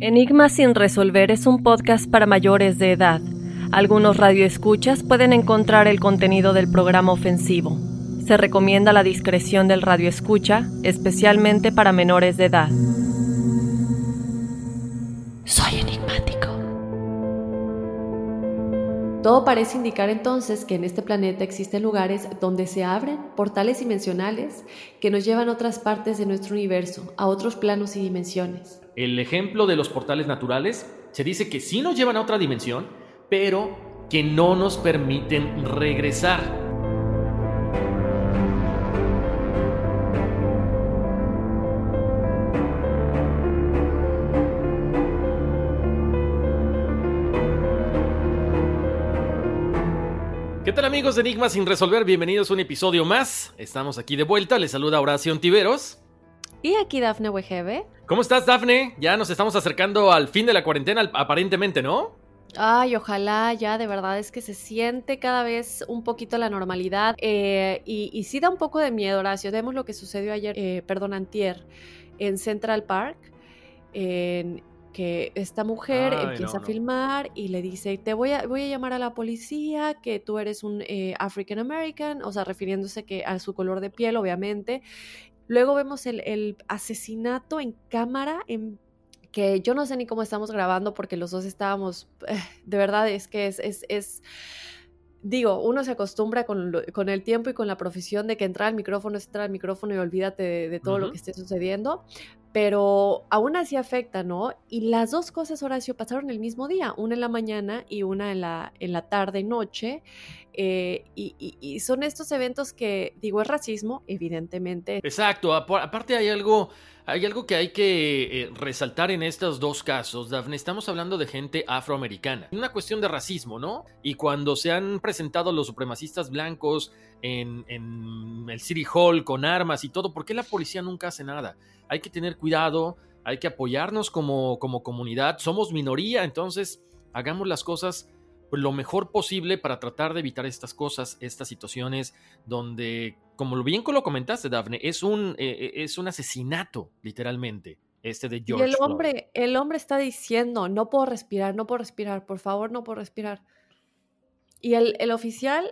Enigma sin resolver es un podcast para mayores de edad. Algunos radioescuchas pueden encontrar el contenido del programa ofensivo. Se recomienda la discreción del radioescucha, especialmente para menores de edad. Soy enigmático. Todo parece indicar entonces que en este planeta existen lugares donde se abren portales dimensionales que nos llevan a otras partes de nuestro universo, a otros planos y dimensiones. El ejemplo de los portales naturales se dice que sí nos llevan a otra dimensión, pero que no nos permiten regresar. ¿Qué tal amigos de Enigmas sin resolver? Bienvenidos a un episodio más. Estamos aquí de vuelta. Les saluda Horacio Ontiveros. Y aquí Dafne Wegebe. ¿Cómo estás, Dafne? Ya nos estamos acercando al fin de la cuarentena, aparentemente, ¿no? Ay, ojalá ya, de verdad es que se siente cada vez un poquito la normalidad eh, y, y sí da un poco de miedo, Horacio. Vemos lo que sucedió ayer, eh, perdón, antier, en Central Park, en que esta mujer Ay, empieza no, a filmar y le dice, te voy a, voy a llamar a la policía, que tú eres un eh, African American, o sea, refiriéndose que a su color de piel, obviamente. Luego vemos el, el asesinato en cámara, en que yo no sé ni cómo estamos grabando porque los dos estábamos, eh, de verdad es que es, es, es- digo, uno se acostumbra con, lo- con el tiempo y con la profesión de que entrar al micrófono es entrar al micrófono y olvídate de, de todo lo que esté sucediendo, pero aún así afecta, ¿no? Y las dos cosas, Horacio, pasaron el mismo día, una en la mañana y una en la, en la tarde, noche, eh, y, y- y son estos eventos que, digo, es racismo, evidentemente, Exacto. Apa- Aparte hay algo, hay algo que hay que eh, resaltar en estos dos casos, Dafne. Estamos hablando de gente afroamericana. Una cuestión de racismo, ¿no? Y cuando se han presentado los supremacistas blancos en, el City Hall con armas y todo, ¿por qué la policía nunca hace nada? Hay que tener cuidado, hay que apoyarnos como, como comunidad. Somos minoría, entonces hagamos las cosas lo mejor posible para tratar de evitar estas cosas, estas situaciones donde, como lo bien lo comentaste, Dafne, es un, eh, es un asesinato, literalmente, este de Y George el Floyd. hombre, el hombre está diciendo, no puedo respirar, no puedo respirar, por favor, no puedo respirar. Y el, el oficial,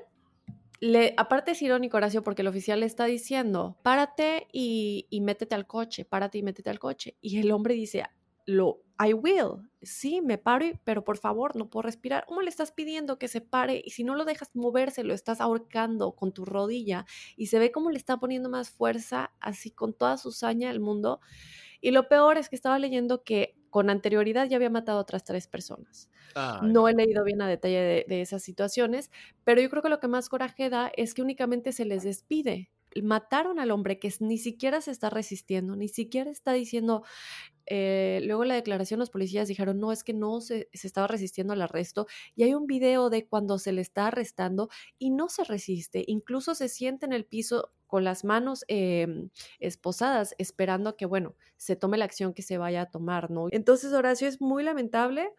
le, aparte es irónico, Horacio, porque el oficial le está diciendo, párate y, y métete al coche, párate y métete al coche. Y el hombre dice, lo, I will, sí, me paro, pero por favor, no puedo respirar. ¿Cómo le estás pidiendo que se pare? Y si no lo dejas moverse, lo estás ahorcando con tu rodilla. Y se ve cómo le está poniendo más fuerza, así con toda su saña al mundo. Y lo peor es que estaba leyendo que con anterioridad ya había matado a otras tres personas. No he leído bien a detalle de, de esas situaciones, pero yo creo que lo que más coraje da es que únicamente se les despide. Mataron al hombre que ni siquiera se está resistiendo, ni siquiera está diciendo, eh, luego la declaración los policías dijeron, no, es que no se, se estaba resistiendo al arresto. Y hay un video de cuando se le está arrestando y no se resiste, incluso se siente en el piso con las manos em, esposadas, esperando a que, bueno, se tome la acción que se vaya a tomar, ¿no? Entonces, Horacio, es muy lamentable.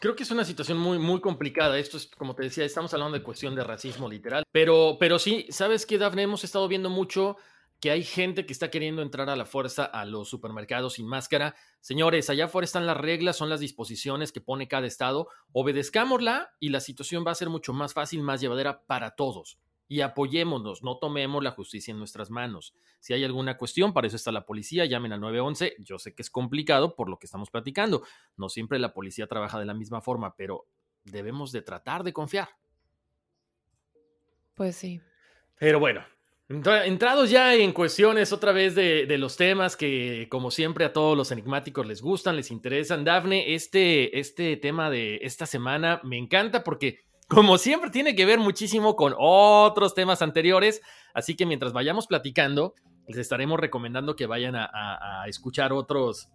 Creo que es una situación muy, muy complicada. Esto es, como te decía, estamos hablando de cuestión de racismo literal. Pero, pero sí, ¿sabes qué, Dafne? Hemos estado viendo mucho que hay gente que está queriendo entrar a la fuerza a los supermercados sin máscara. Señores, allá afuera están las reglas, son las disposiciones que pone cada estado. Obedezcámosla y la situación va a ser mucho más fácil, más llevadera para todos y apoyémonos, no tomemos la justicia en nuestras manos. Si hay alguna cuestión, para eso está la policía, llamen al 911. Yo sé que es complicado por lo que estamos platicando. No siempre la policía trabaja de la misma forma, pero debemos de tratar de confiar. Pues sí. Pero bueno, entrados ya en cuestiones otra vez de, los temas que, como siempre, a todos los enigmáticos les gustan, les interesan. Dafne, este, este tema de esta semana me encanta porque como siempre, tiene que ver muchísimo con otros temas anteriores. Así que mientras vayamos platicando, les estaremos recomendando que vayan a, escuchar otros,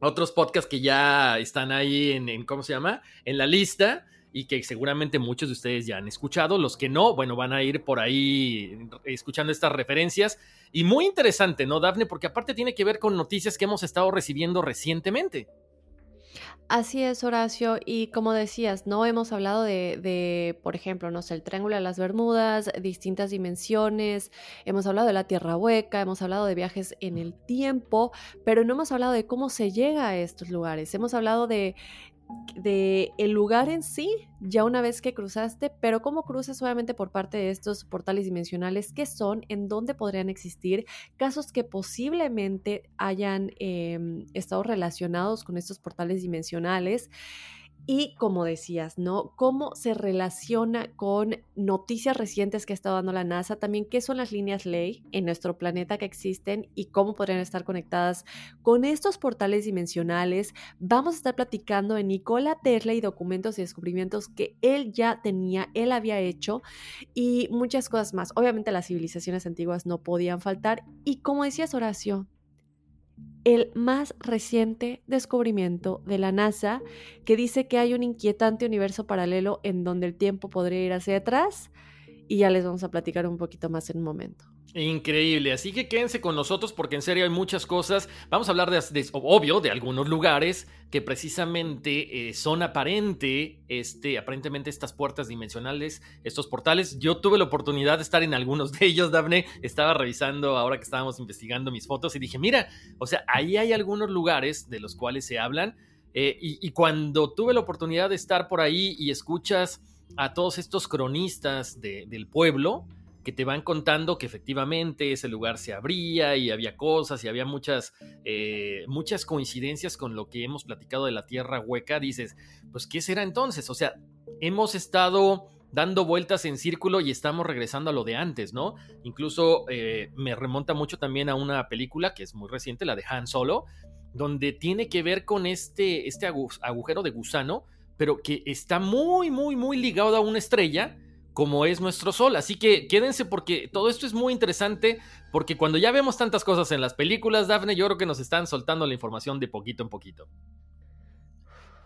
otros podcasts que ya están ahí en, ¿cómo se llama? En la lista y que seguramente muchos de ustedes ya han escuchado. Los que no, bueno, van a ir por ahí escuchando estas referencias. Y muy interesante, ¿no, Dafne? Porque aparte tiene que ver con noticias que hemos estado recibiendo recientemente. Así es, Horacio. Y como decías, no hemos hablado de, de, por ejemplo, no sé, el Triángulo de las Bermudas, distintas dimensiones, hemos hablado de la Tierra Hueca, hemos hablado de viajes en el tiempo, pero no hemos hablado de cómo se llega a estos lugares. Hemos hablado de de el lugar en sí, ya una vez que cruzaste, pero cómo cruzas obviamente por parte de estos portales dimensionales, qué son, en dónde podrían existir, casos que posiblemente hayan em, estado relacionados con estos portales dimensionales. Y como decías, ¿no? ¿Cómo se relaciona con noticias recientes que ha estado dando la NASA? También, ¿qué son las líneas ley en nuestro planeta que existen y cómo podrían estar conectadas con estos portales dimensionales? Vamos a estar platicando de Nikola Tesla y documentos y descubrimientos que él ya tenía, él había hecho y muchas cosas más. Obviamente las civilizaciones antiguas no podían faltar. Y como decías, Horacio, el más reciente descubrimiento de la NASA que dice que hay un inquietante universo paralelo en donde el tiempo podría ir hacia atrás y ya les vamos a platicar un poquito más en un momento. Increíble, así que quédense con nosotros porque en serio hay muchas cosas. Vamos a hablar de, obvio, de algunos lugares que precisamente eh, son aparente, este, aparentemente estas puertas dimensionales, estos portales. Yo tuve la oportunidad de estar en algunos de ellos, Daphne. Estaba revisando ahora que estábamos investigando mis fotos y dije, mira, o sea, ahí hay algunos lugares de los cuales se hablan. Eh, y, cuando tuve la oportunidad de estar por ahí y escuchas a todos estos cronistas del pueblo, que te van contando que efectivamente ese lugar se abría y había cosas y había muchas, eh, muchas coincidencias con lo que hemos platicado de la tierra hueca, dices, pues ¿qué será entonces? O sea, hemos estado dando vueltas en círculo y estamos regresando a lo de antes, ¿no? Incluso eh, me remonta mucho también a una película que es muy reciente, la de Han Solo, donde tiene que ver con este, este agujero de gusano, pero que está muy, muy, muy ligado a una estrella como es nuestro Sol. Así que quédense porque todo esto es muy interesante, porque cuando ya vemos tantas cosas en las películas, Daphne, yo creo que nos están soltando la información de poquito en poquito.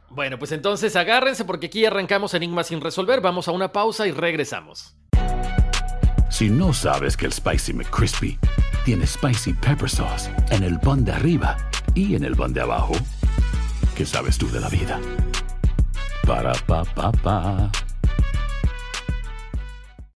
Bueno, pues entonces agárrense porque aquí arrancamos Enigma sin resolver, vamos a una pausa y regresamos. Si no sabes que el Spicy McCrispy tiene Spicy Pepper Sauce en el pan de arriba y en el pan de abajo, ¿qué sabes tú de la vida? Para, pa, pa, pa.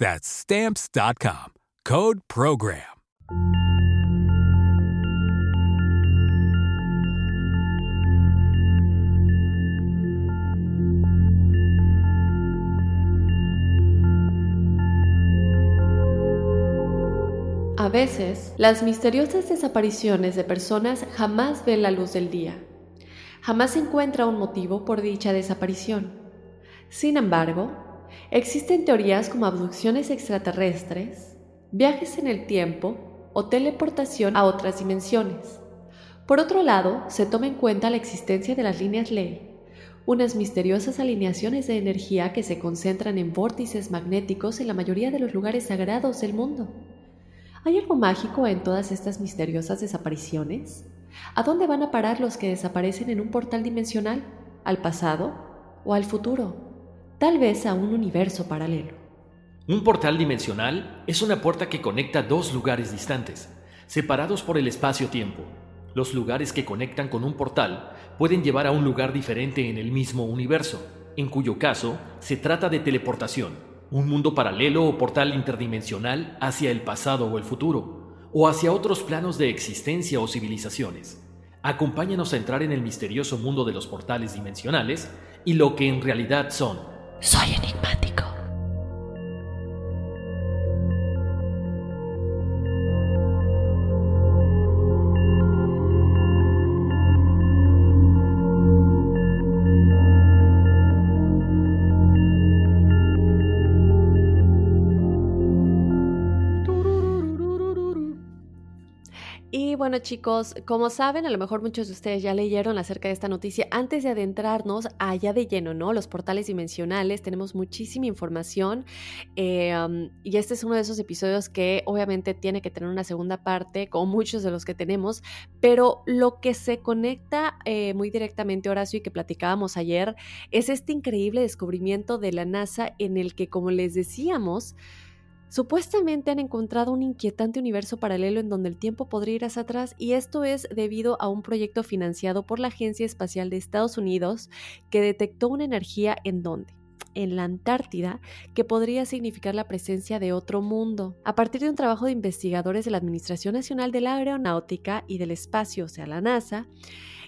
That's Stamps.com. Code PROGRAM. A veces, las misteriosas desapariciones de personas jamás ven la luz del día. Jamás se encuentra un motivo por dicha desaparición. Sin embargo, existen teorías como abducciones extraterrestres, viajes en el tiempo o teleportación a otras dimensiones. Por otro lado, se toma en cuenta la existencia de las líneas ley, unas misteriosas alineaciones de energía que se concentran en vórtices magnéticos en la mayoría de los lugares sagrados del mundo. ¿Hay algo mágico en todas estas misteriosas desapariciones? ¿A dónde van a parar los que desaparecen en un portal dimensional? ¿Al pasado o al futuro? Tal vez a un universo paralelo. Un portal dimensional es una puerta que conecta dos lugares distantes, separados por el espacio-tiempo. Los lugares que conectan con un portal pueden llevar a un lugar diferente en el mismo universo, en cuyo caso se trata de teleportación un mundo paralelo o portal interdimensional hacia el pasado o el futuro, o hacia otros planos de existencia o civilizaciones. Acompáñanos a entrar en el misterioso mundo de los portales dimensionales y lo que en realidad son. Soy enigmático. Chicos, como saben, a lo mejor muchos de ustedes ya leyeron acerca de esta noticia. Antes de adentrarnos allá de lleno, ¿no? Los portales dimensionales, tenemos muchísima información eh, y este es uno de esos episodios que obviamente tiene que tener una segunda parte, como muchos de los que tenemos, pero lo que se conecta eh, muy directamente, Horacio, y que platicábamos ayer, es este increíble descubrimiento de la NASA en el que, como les decíamos, Supuestamente han encontrado un inquietante universo paralelo en donde el tiempo podría ir hacia atrás y esto es debido a un proyecto financiado por la Agencia Espacial de Estados Unidos que detectó una energía en donde en la Antártida que podría significar la presencia de otro mundo. A partir de un trabajo de investigadores de la Administración Nacional de la Aeronáutica y del Espacio, o sea, la NASA,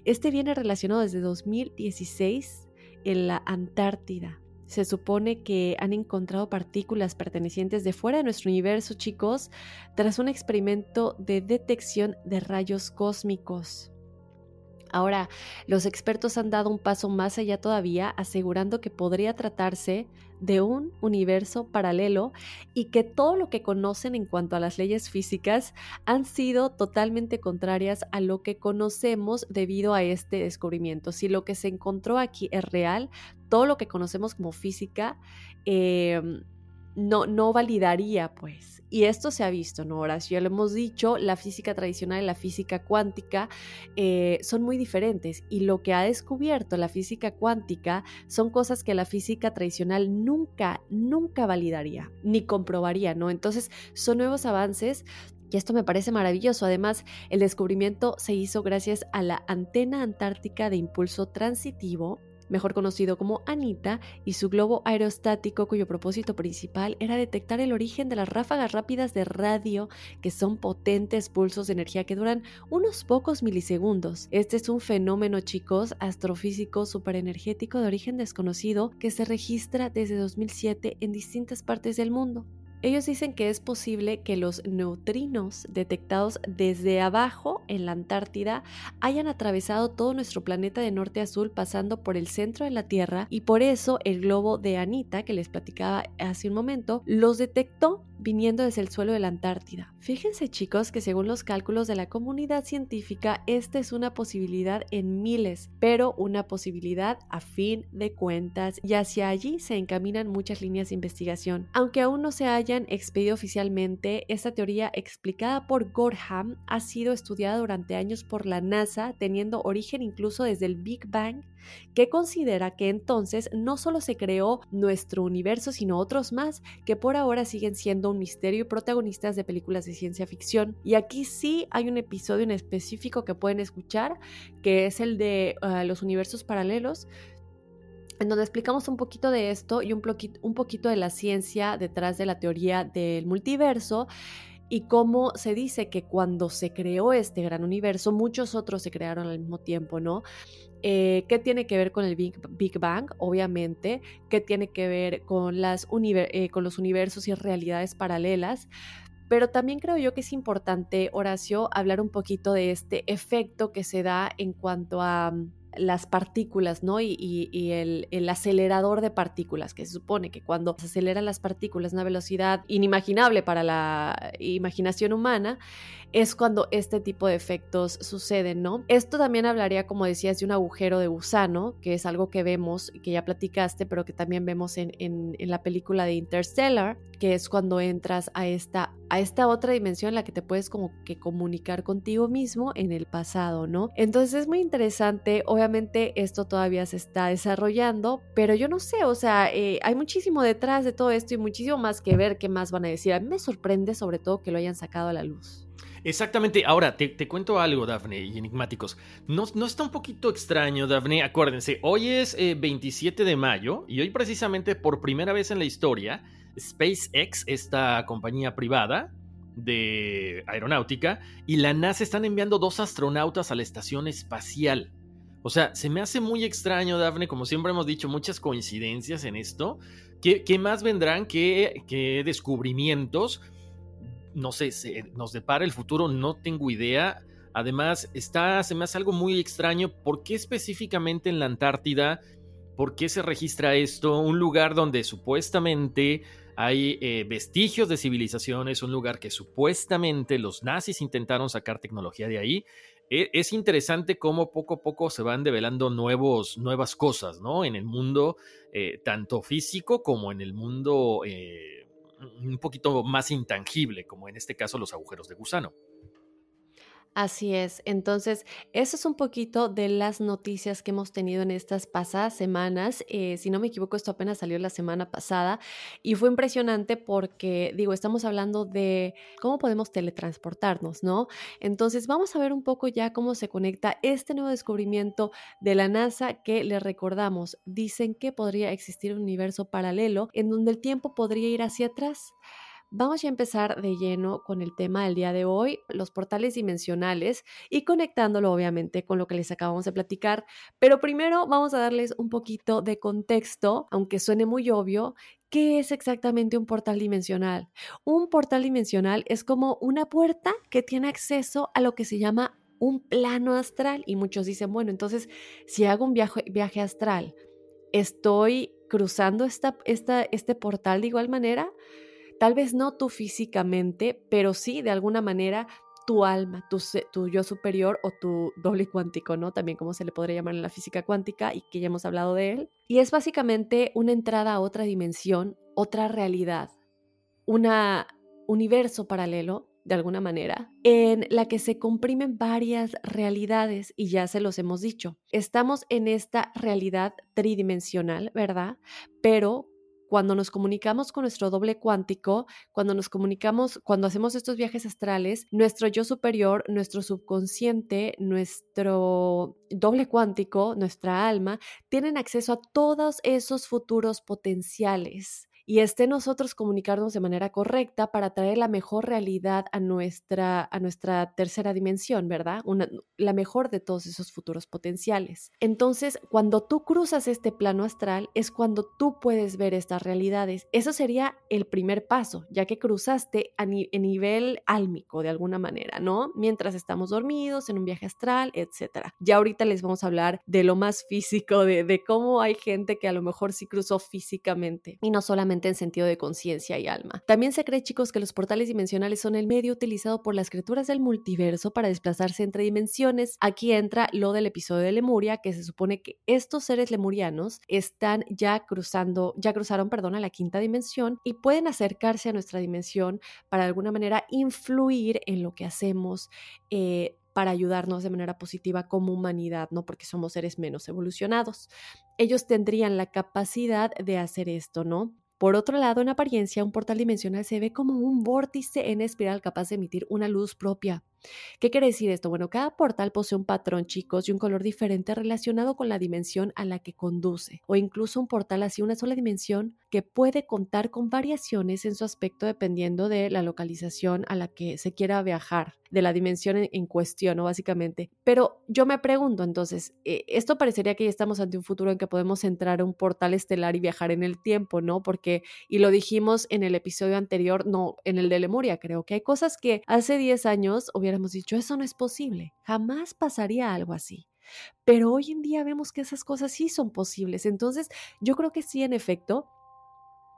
este viene relacionado desde 2016 en la Antártida. Se supone que han encontrado partículas pertenecientes de fuera de nuestro universo, chicos, tras un experimento de detección de rayos cósmicos. Ahora, los expertos han dado un paso más allá todavía, asegurando que podría tratarse de un universo paralelo y que todo lo que conocen en cuanto a las leyes físicas han sido totalmente contrarias a lo que conocemos debido a este descubrimiento. Si lo que se encontró aquí es real, todo lo que conocemos como física em, no, no validaría, pues. Y esto se ha visto, ¿no, Horacio? Ya lo hemos dicho, la física tradicional y la física cuántica eh, son muy diferentes. Y lo que ha descubierto la física cuántica son cosas que la física tradicional nunca, nunca validaría, ni comprobaría, ¿no? Entonces, son nuevos avances y esto me parece maravilloso. Además, el descubrimiento se hizo gracias a la antena antártica de impulso transitivo mejor conocido como Anita, y su globo aerostático cuyo propósito principal era detectar el origen de las ráfagas rápidas de radio, que son potentes pulsos de energía que duran unos pocos milisegundos. Este es un fenómeno, chicos, astrofísico superenergético de origen desconocido que se registra desde 2007 en distintas partes del mundo. Ellos dicen que es posible que los neutrinos detectados desde abajo en la Antártida hayan atravesado todo nuestro planeta de norte a sur pasando por el centro de la Tierra y por eso el globo de Anita que les platicaba hace un momento los detectó viniendo desde el suelo de la Antártida. Fíjense chicos que según los cálculos de la comunidad científica, esta es una posibilidad en miles, pero una posibilidad a fin de cuentas y hacia allí se encaminan muchas líneas de investigación. Aunque aún no se haya expedido oficialmente, esta teoría explicada por Gorham ha sido estudiada durante años por la NASA, teniendo origen incluso desde el Big Bang, que considera que entonces no solo se creó nuestro universo, sino otros más que por ahora siguen siendo un misterio y protagonistas de películas de ciencia ficción. Y aquí sí hay un episodio en específico que pueden escuchar, que es el de ah, los universos paralelos, en donde explicamos un poquito de esto y un, poquito de la ciencia detrás de la teoría del multiverso y cómo se dice que cuando se creó este gran universo, muchos otros se crearon al mismo tiempo, ¿no? Eh, ¿Qué tiene que ver con el Big, Bang? Obviamente. ¿Qué tiene que ver eh, con los universos y realidades paralelas? Pero también creo yo que es importante, Horacio, hablar un poquito de este efecto que se da en cuanto a las partículas, ¿no? Y, el, acelerador de partículas, que se supone que cuando se aceleran las partículas a una velocidad inimaginable para la imaginación humana, es cuando este tipo de efectos suceden, ¿no? Esto también hablaría, como decías, de un agujero de gusano, que es algo que vemos que ya platicaste, pero que también vemos en la película de Interstellar, que es cuando entras a esta, a esta otra dimensión en la que te puedes como que comunicar contigo mismo en el pasado, ¿no? Entonces es muy interesante, obviamente esto todavía se está desarrollando, pero yo no sé, o sea, eh, hay muchísimo detrás de todo esto y muchísimo más que ver qué más van a decir. A mí me sorprende sobre todo que lo hayan sacado a la luz. Exactamente. Ahora, te, cuento algo, Dafne y enigmáticos. ¿No, ¿No, está un poquito extraño, Dafne? Acuérdense, hoy es 27 eh, de mayo y hoy precisamente por primera vez en la historia, SpaceX, esta compañía privada de aeronáutica, y la NASA están enviando dos astronautas a la estación espacial. O sea, se me hace muy extraño, Dafne, como siempre hemos dicho, muchas coincidencias en esto. ¿Qué, más vendrán? ¿Qué, ¿Qué, descubrimientos? No sé, se, nos depara el futuro, no tengo idea. Además, está, se me hace algo muy extraño. ¿Por qué específicamente en la Antártida? ¿Por qué se registra esto? Un lugar donde supuestamente hay eh, vestigios de civilizaciones, un lugar que supuestamente los nazis intentaron sacar tecnología de ahí. E, es interesante cómo poco a poco se van develando nuevos, nuevas cosas, ¿no? En el mundo, eh, tanto físico como en el mundo eh, un poquito más intangible, como en este caso los agujeros de gusano. Así es. Entonces, eso es un poquito de las noticias que hemos tenido en estas pasadas semanas. Eh, si no me equivoco, esto apenas salió la semana pasada y fue impresionante porque, digo, estamos hablando de cómo podemos teletransportarnos, ¿no? Entonces, vamos a ver un poco ya cómo se conecta este nuevo descubrimiento de la NASA que le recordamos. Dicen que podría existir un universo paralelo en donde el tiempo podría ir hacia atrás. Vamos a empezar de lleno con el tema del día de hoy, los portales dimensionales y conectándolo obviamente con lo que les acabamos de platicar. Pero primero vamos a darles un poquito de contexto, aunque suene muy obvio, ¿Qué es exactamente un portal dimensional? Un portal dimensional es como una puerta que tiene acceso a lo que se llama un plano astral. Y muchos dicen, bueno, entonces si hago un viaje, viaje astral, ¿estoy cruzando esta, esta, este portal de igual manera? Tal vez no tú físicamente, pero sí de alguna manera tu alma, tu, tu, yo superior o tu doble cuántico, ¿no? También como se le podría llamar en la física cuántica y que ya hemos hablado de él. Y es básicamente una entrada a otra dimensión, otra realidad, un universo paralelo, de alguna manera, en la que se comprimen varias realidades y ya se los hemos dicho. Estamos en esta realidad tridimensional, ¿verdad? Pero cuando nos comunicamos con nuestro doble cuántico, cuando nos comunicamos, cuando hacemos estos viajes astrales, nuestro yo superior, nuestro subconsciente, nuestro doble cuántico, nuestra alma, tienen acceso a todos esos futuros potenciales y esté nosotros comunicarnos de manera correcta para traer la mejor realidad a nuestra, a nuestra tercera dimensión, ¿verdad? Una, la mejor de todos esos futuros potenciales. Entonces, cuando tú cruzas este plano astral, es cuando tú puedes ver estas realidades. Eso sería el primer paso, ya que cruzaste a, nivel álmico de alguna manera, ¿no? Mientras estamos dormidos, en un viaje astral, etc. Ya ahorita les vamos a hablar de lo más físico, de, de cómo hay gente que a lo mejor sí cruzó físicamente y no solamente en sentido de conciencia y alma. También se cree, chicos, que los portales dimensionales son el medio utilizado por las criaturas del multiverso para desplazarse entre dimensiones. Aquí entra lo del episodio de Lemuria, que se supone que estos seres lemurianos están ya cruzando, ya cruzaron, perdón, a la quinta dimensión y pueden acercarse a nuestra dimensión para de alguna manera influir en lo que hacemos. Eh, para ayudarnos de manera positiva como humanidad, ¿no? Porque somos seres menos evolucionados. Ellos tendrían la capacidad de hacer esto, ¿no? Por otro lado, en apariencia, un portal dimensional se ve como un vórtice en espiral capaz de emitir una luz propia. ¿Qué quiere decir esto? Bueno, cada portal posee un patrón, chicos, y un color diferente relacionado con la dimensión a la que conduce, o incluso un portal así una sola dimensión que puede contar con variaciones en su aspecto dependiendo de la localización a la que se quiera viajar, de la dimensión en, cuestión, ¿no? Básicamente. Pero yo me pregunto entonces, eh, esto parecería que ya estamos ante un futuro en que podemos entrar a un portal estelar y viajar en el tiempo, ¿no? Porque, y lo dijimos en el episodio anterior, no, en el de Lemuria, creo que hay cosas que hace 10 años hubiéramos dicho, eso no es posible, jamás pasaría algo así. Pero hoy en día vemos que esas cosas sí son posibles. Entonces, yo creo que sí, en efecto,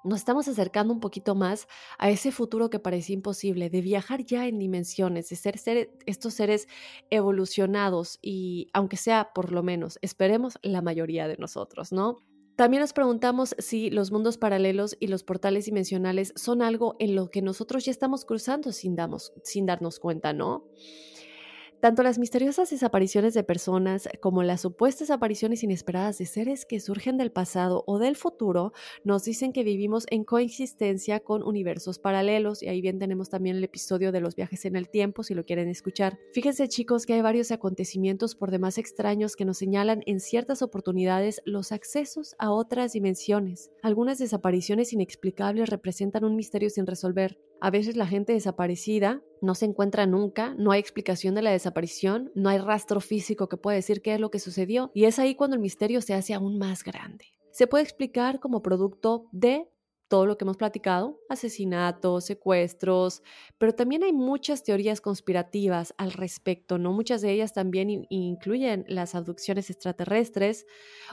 nos estamos acercando un poquito más a ese futuro que parecía imposible, de viajar ya en dimensiones, de ser, estos seres evolucionados y, aunque sea por lo menos, esperemos la mayoría de nosotros, ¿no? También nos preguntamos si los mundos paralelos y los portales dimensionales son algo en lo que nosotros ya estamos cruzando sin, sin darnos cuenta, ¿no? Tanto las misteriosas desapariciones de personas como las supuestas apariciones inesperadas de seres que surgen del pasado o del futuro nos dicen que vivimos en coexistencia con universos paralelos y ahí bien tenemos también el episodio de los viajes en el tiempo si lo quieren escuchar. Fíjense chicos que hay varios acontecimientos por demás extraños que nos señalan en ciertas oportunidades los accesos a otras dimensiones. Algunas desapariciones inexplicables representan un misterio sin resolver. A veces la gente desaparecida no se encuentra nunca, no hay explicación de la desaparición, no hay rastro físico que pueda decir qué es lo que sucedió y es ahí cuando el misterio se hace aún más grande. Se puede explicar como producto de todo lo que hemos platicado, asesinatos, secuestros, pero también hay muchas teorías conspirativas al respecto, ¿no? Muchas de ellas también incluyen las abducciones extraterrestres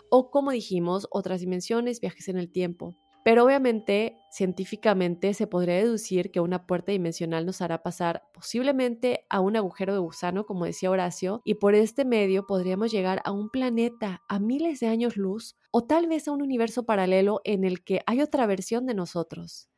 o, como dijimos, otras dimensiones, viajes en el tiempo. Pero obviamente, científicamente, se podría deducir que una puerta dimensional nos hará pasar posiblemente a un agujero de gusano, como decía Horacio, y por este medio podríamos llegar a un planeta a miles de años luz o tal vez a un universo paralelo en el que hay otra versión de nosotros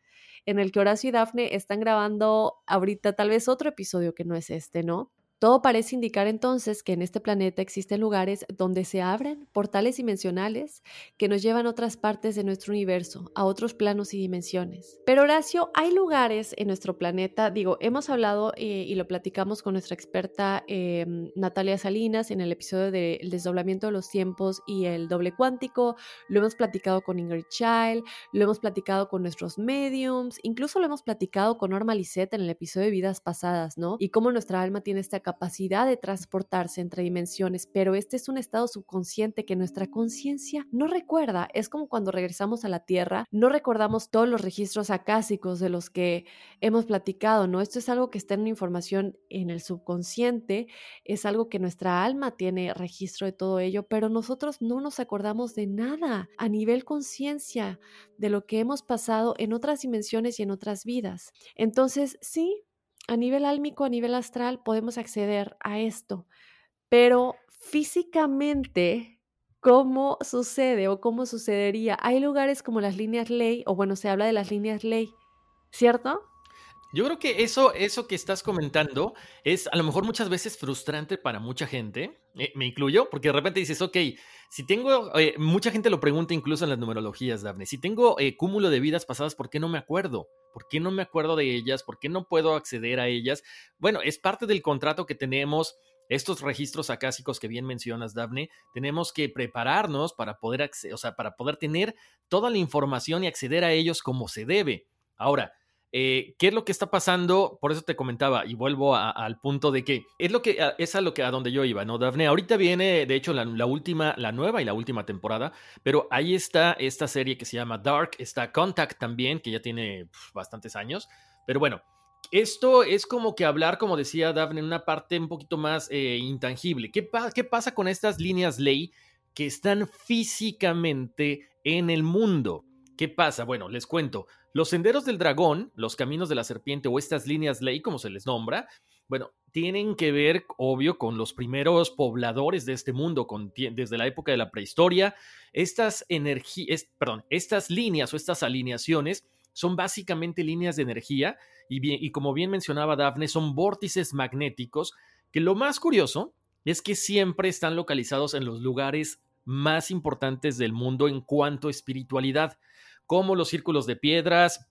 en el que Horacio y Dafne están grabando ahorita tal vez otro episodio que no es este, ¿no? Todo parece indicar entonces que en este planeta existen lugares donde se abren portales dimensionales que nos llevan a otras partes de nuestro universo, a otros planos y dimensiones. Pero Horacio, hay lugares en nuestro planeta, digo, hemos hablado eh, y lo platicamos con nuestra experta em, Natalia Salinas en el episodio del desdoblamiento de los tiempos y el doble cuántico, lo hemos platicado con Ingrid Child, lo hemos platicado con nuestros mediums, incluso lo hemos platicado con Norma Lisette en el episodio de vidas pasadas, ¿no? Y cómo nuestra alma tiene esta capacidad capacidad de transportarse entre dimensiones, pero este es un estado subconsciente que nuestra conciencia no recuerda. Es como cuando regresamos a la Tierra, no recordamos todos los registros acásicos de los que hemos platicado, ¿no? Esto es algo que está en una información en el subconsciente, es algo que nuestra alma tiene registro de todo ello, pero nosotros no nos acordamos de nada a nivel conciencia de lo que hemos pasado en otras dimensiones y en otras vidas. Entonces, sí, a nivel álmico, a nivel astral, podemos acceder a esto, pero físicamente, ¿cómo sucede o cómo sucedería? Hay lugares como las líneas ley, o bueno, se habla de las líneas ley, ¿cierto? Yo creo que eso, eso que estás comentando es a lo mejor muchas veces frustrante para mucha gente, eh, me incluyo, porque de repente dices, ok, si tengo, eh, mucha gente lo pregunta incluso en las numerologías, Daphne, si tengo eh, cúmulo de vidas pasadas, ¿por qué no me acuerdo? ¿Por qué no me acuerdo de ellas? ¿Por qué no puedo acceder a ellas? Bueno, es parte del contrato que tenemos. Estos registros acásicos que bien mencionas, Daphne, tenemos que prepararnos para poder, o sea, para poder tener toda la información y acceder a ellos como se debe. Ahora, eh, ¿Qué es lo que está pasando? Por eso te comentaba y vuelvo al punto de que es lo que es a lo que a donde yo iba, ¿no, Dafne? Ahorita viene, de hecho, la, última, la nueva y la última temporada, pero ahí está esta serie que se llama Dark, está Contact también, que ya tiene bastantes años, pero bueno. Esto es como que hablar, como decía Daphne, en una parte un poquito más eh, intangible. ¿Qué, ¿Qué pasa con estas líneas ley que están físicamente en el mundo? ¿Qué pasa? Bueno, les cuento. Los senderos del dragón, los caminos de la serpiente o estas líneas ley, como se les nombra, bueno, tienen que ver, obvio, con los primeros pobladores de este mundo, desde la época de la prehistoria. Estas energías, perdón, estas líneas o estas alineaciones son básicamente líneas de energía y, bien, y como bien mencionaba Dafne, son vórtices magnéticos que lo más curioso es que siempre están localizados en los lugares más importantes del mundo en cuanto a espiritualidad como los círculos de piedras,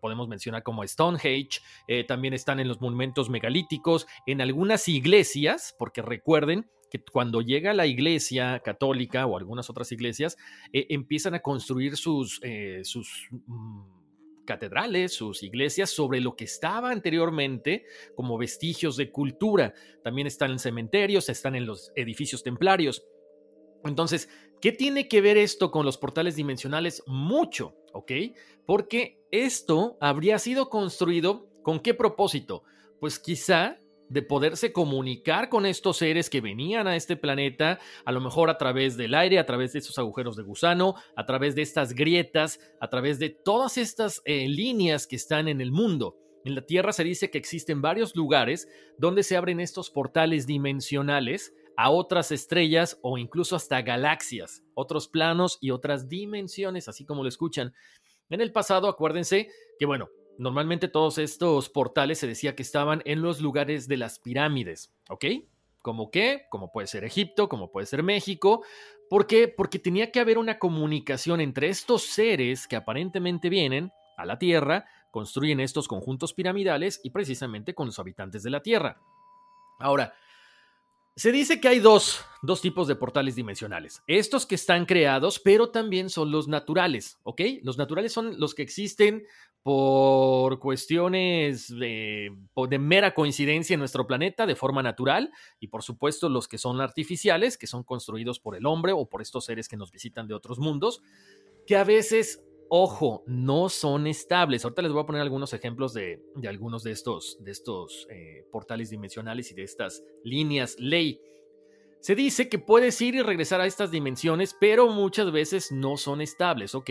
podemos mencionar como Stonehenge, eh, también están en los monumentos megalíticos, en algunas iglesias, porque recuerden que cuando llega la iglesia católica o algunas otras iglesias, eh, empiezan a construir sus, eh, sus mm, catedrales, sus iglesias sobre lo que estaba anteriormente como vestigios de cultura. También están en cementerios, están en los edificios templarios. Entonces, ¿qué tiene que ver esto con los portales dimensionales? Mucho, ¿ok? Porque esto habría sido construido con qué propósito? Pues quizá de poderse comunicar con estos seres que venían a este planeta, a lo mejor a través del aire, a través de estos agujeros de gusano, a través de estas grietas, a través de todas estas eh, líneas que están en el mundo. En la Tierra se dice que existen varios lugares donde se abren estos portales dimensionales a otras estrellas o incluso hasta galaxias, otros planos y otras dimensiones, así como lo escuchan. En el pasado, acuérdense que, bueno, normalmente todos estos portales se decía que estaban en los lugares de las pirámides, ¿ok? ¿Como qué? Como puede ser Egipto, como puede ser México. ¿Por qué? Porque tenía que haber una comunicación entre estos seres que aparentemente vienen a la Tierra, construyen estos conjuntos piramidales y precisamente con los habitantes de la Tierra. Ahora, se dice que hay dos, dos, tipos de portales dimensionales. Estos que están creados, pero también son los naturales, ¿ok? Los naturales son los que existen por cuestiones de, de, mera coincidencia en nuestro planeta de forma natural y por supuesto los que son artificiales, que son construidos por el hombre o por estos seres que nos visitan de otros mundos, que a veces Ojo, no son estables. Ahorita les voy a poner algunos ejemplos de, algunos de estos, de estos eh, portales dimensionales y de estas líneas ley. Se dice que puedes ir y regresar a estas dimensiones, pero muchas veces no son estables, ¿ok?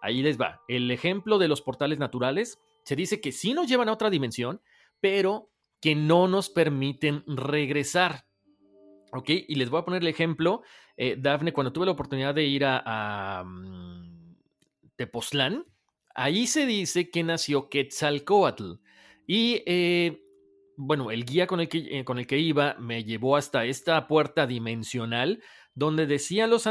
Ahí les va. El ejemplo de los portales naturales, se dice que sí nos llevan a otra dimensión, pero que no nos permiten regresar. ¿Ok? Y les voy a poner el ejemplo. Eh, Dafne, cuando tuve la oportunidad de ir a, mm, Tepoztlán, ahí se dice que nació Quetzalcoatl. Y eh, bueno, el guía con el, que, eh, con el que iba me llevó hasta esta puerta dimensional donde decían los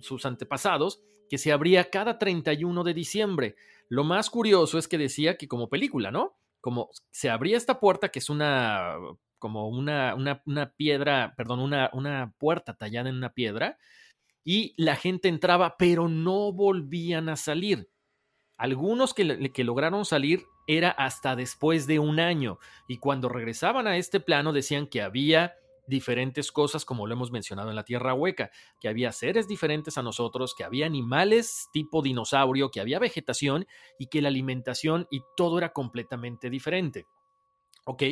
sus antepasados que se abría cada 31 de diciembre. Lo más curioso es que decía que como película, ¿no? Como se abría esta puerta, que es una como una, una, piedra, perdón, una, una puerta tallada en una piedra, y la gente entraba, pero no volvían a salir. Algunos que, lograron salir era hasta después de un año y cuando regresaban a este plano decían que había diferentes cosas como lo hemos mencionado en la Tierra Hueca, que había seres diferentes a nosotros, que había animales tipo dinosaurio, que había vegetación y que la alimentación y todo era completamente diferente. ¿Ok?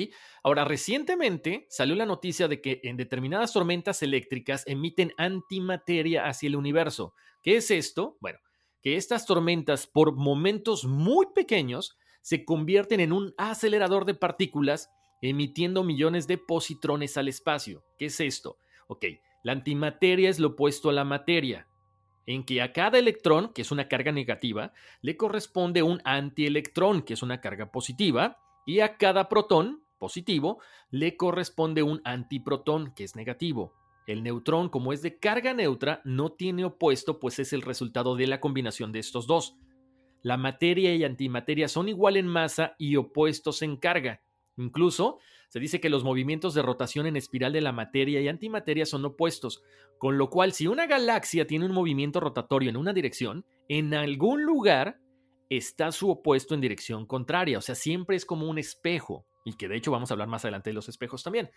Ahora, recientemente salió la noticia de que en determinadas tormentas eléctricas emiten antimateria hacia el universo. ¿Qué es esto? Bueno, que estas tormentas por momentos muy pequeños se convierten en un acelerador de partículas emitiendo millones de positrones al espacio. ¿Qué es esto? Ok, la antimateria es lo opuesto a la materia, en que a cada electrón, que es una carga negativa, le corresponde un antielectrón, que es una carga positiva, y a cada protón positivo le corresponde un antiprotón, que es negativo. El neutrón, como es de carga neutra, no tiene opuesto, pues es el resultado de la combinación de estos dos. La materia y antimateria son igual en masa y opuestos en carga. Incluso se dice que los movimientos de rotación en espiral de la materia y antimateria son opuestos, con lo cual si una galaxia tiene un movimiento rotatorio en una dirección, en algún lugar está su opuesto en dirección contraria, o sea, siempre es como un espejo, y que de hecho vamos a hablar más adelante de los espejos también.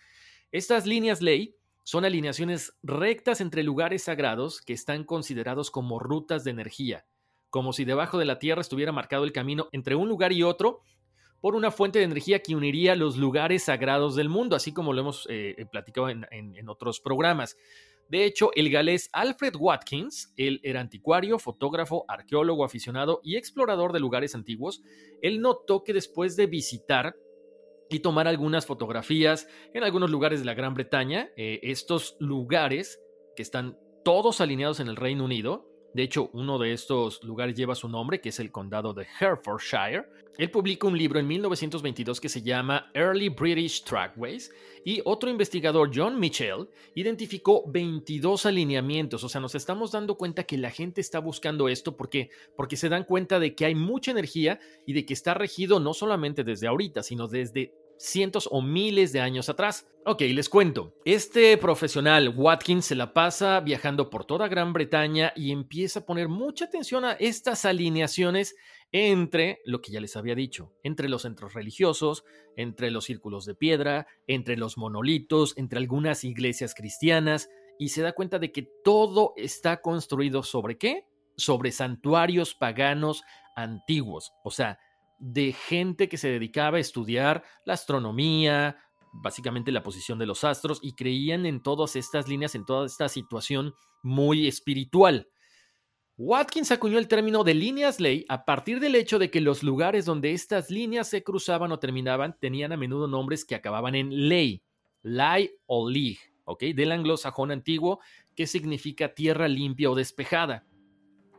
Estas líneas ley son alineaciones rectas entre lugares sagrados que están considerados como rutas de energía, como si debajo de la Tierra estuviera marcado el camino entre un lugar y otro por una fuente de energía que uniría los lugares sagrados del mundo, así como lo hemos eh, platicado en, en otros programas. De hecho, el galés Alfred Watkins, él era anticuario, fotógrafo, arqueólogo aficionado y explorador de lugares antiguos, él notó que después de visitar y tomar algunas fotografías en algunos lugares de la Gran Bretaña, eh, estos lugares que están todos alineados en el Reino Unido, de hecho, uno de estos lugares lleva su nombre, que es el condado de Herefordshire. Él publica un libro en 1922 que se llama Early British Trackways y otro investigador, John Mitchell, identificó 22 alineamientos. O sea, nos estamos dando cuenta que la gente está buscando esto porque, porque se dan cuenta de que hay mucha energía y de que está regido no solamente desde ahorita, sino desde cientos o miles de años atrás. Ok, les cuento. Este profesional, Watkins, se la pasa viajando por toda Gran Bretaña y empieza a poner mucha atención a estas alineaciones entre lo que ya les había dicho, entre los centros religiosos, entre los círculos de piedra, entre los monolitos, entre algunas iglesias cristianas, y se da cuenta de que todo está construido sobre qué? Sobre santuarios paganos antiguos. O sea, de gente que se dedicaba a estudiar la astronomía, básicamente la posición de los astros, y creían en todas estas líneas, en toda esta situación muy espiritual. Watkins acuñó el término de líneas ley a partir del hecho de que los lugares donde estas líneas se cruzaban o terminaban tenían a menudo nombres que acababan en ley, lay o lig, ¿ok? Del anglosajón antiguo, que significa tierra limpia o despejada.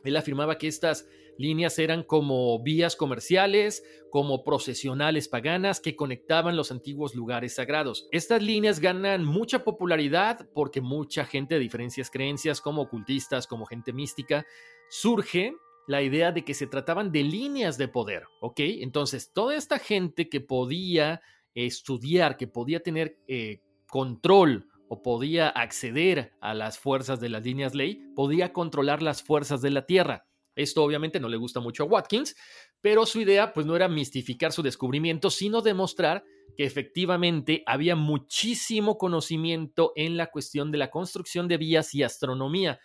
Él afirmaba que estas líneas eran como vías comerciales, como procesionales paganas que conectaban los antiguos lugares sagrados. Estas líneas ganan mucha popularidad porque mucha gente de diferentes creencias, como ocultistas, como gente mística, surge la idea de que se trataban de líneas de poder, ¿ok? Entonces, toda esta gente que podía estudiar, que podía tener eh, control o podía acceder a las fuerzas de las líneas ley, podía controlar las fuerzas de la Tierra. Esto obviamente no le gusta mucho a Watkins, pero su idea pues no era mistificar su descubrimiento, sino demostrar que efectivamente había muchísimo conocimiento en la cuestión de la construcción de vías y astronomía.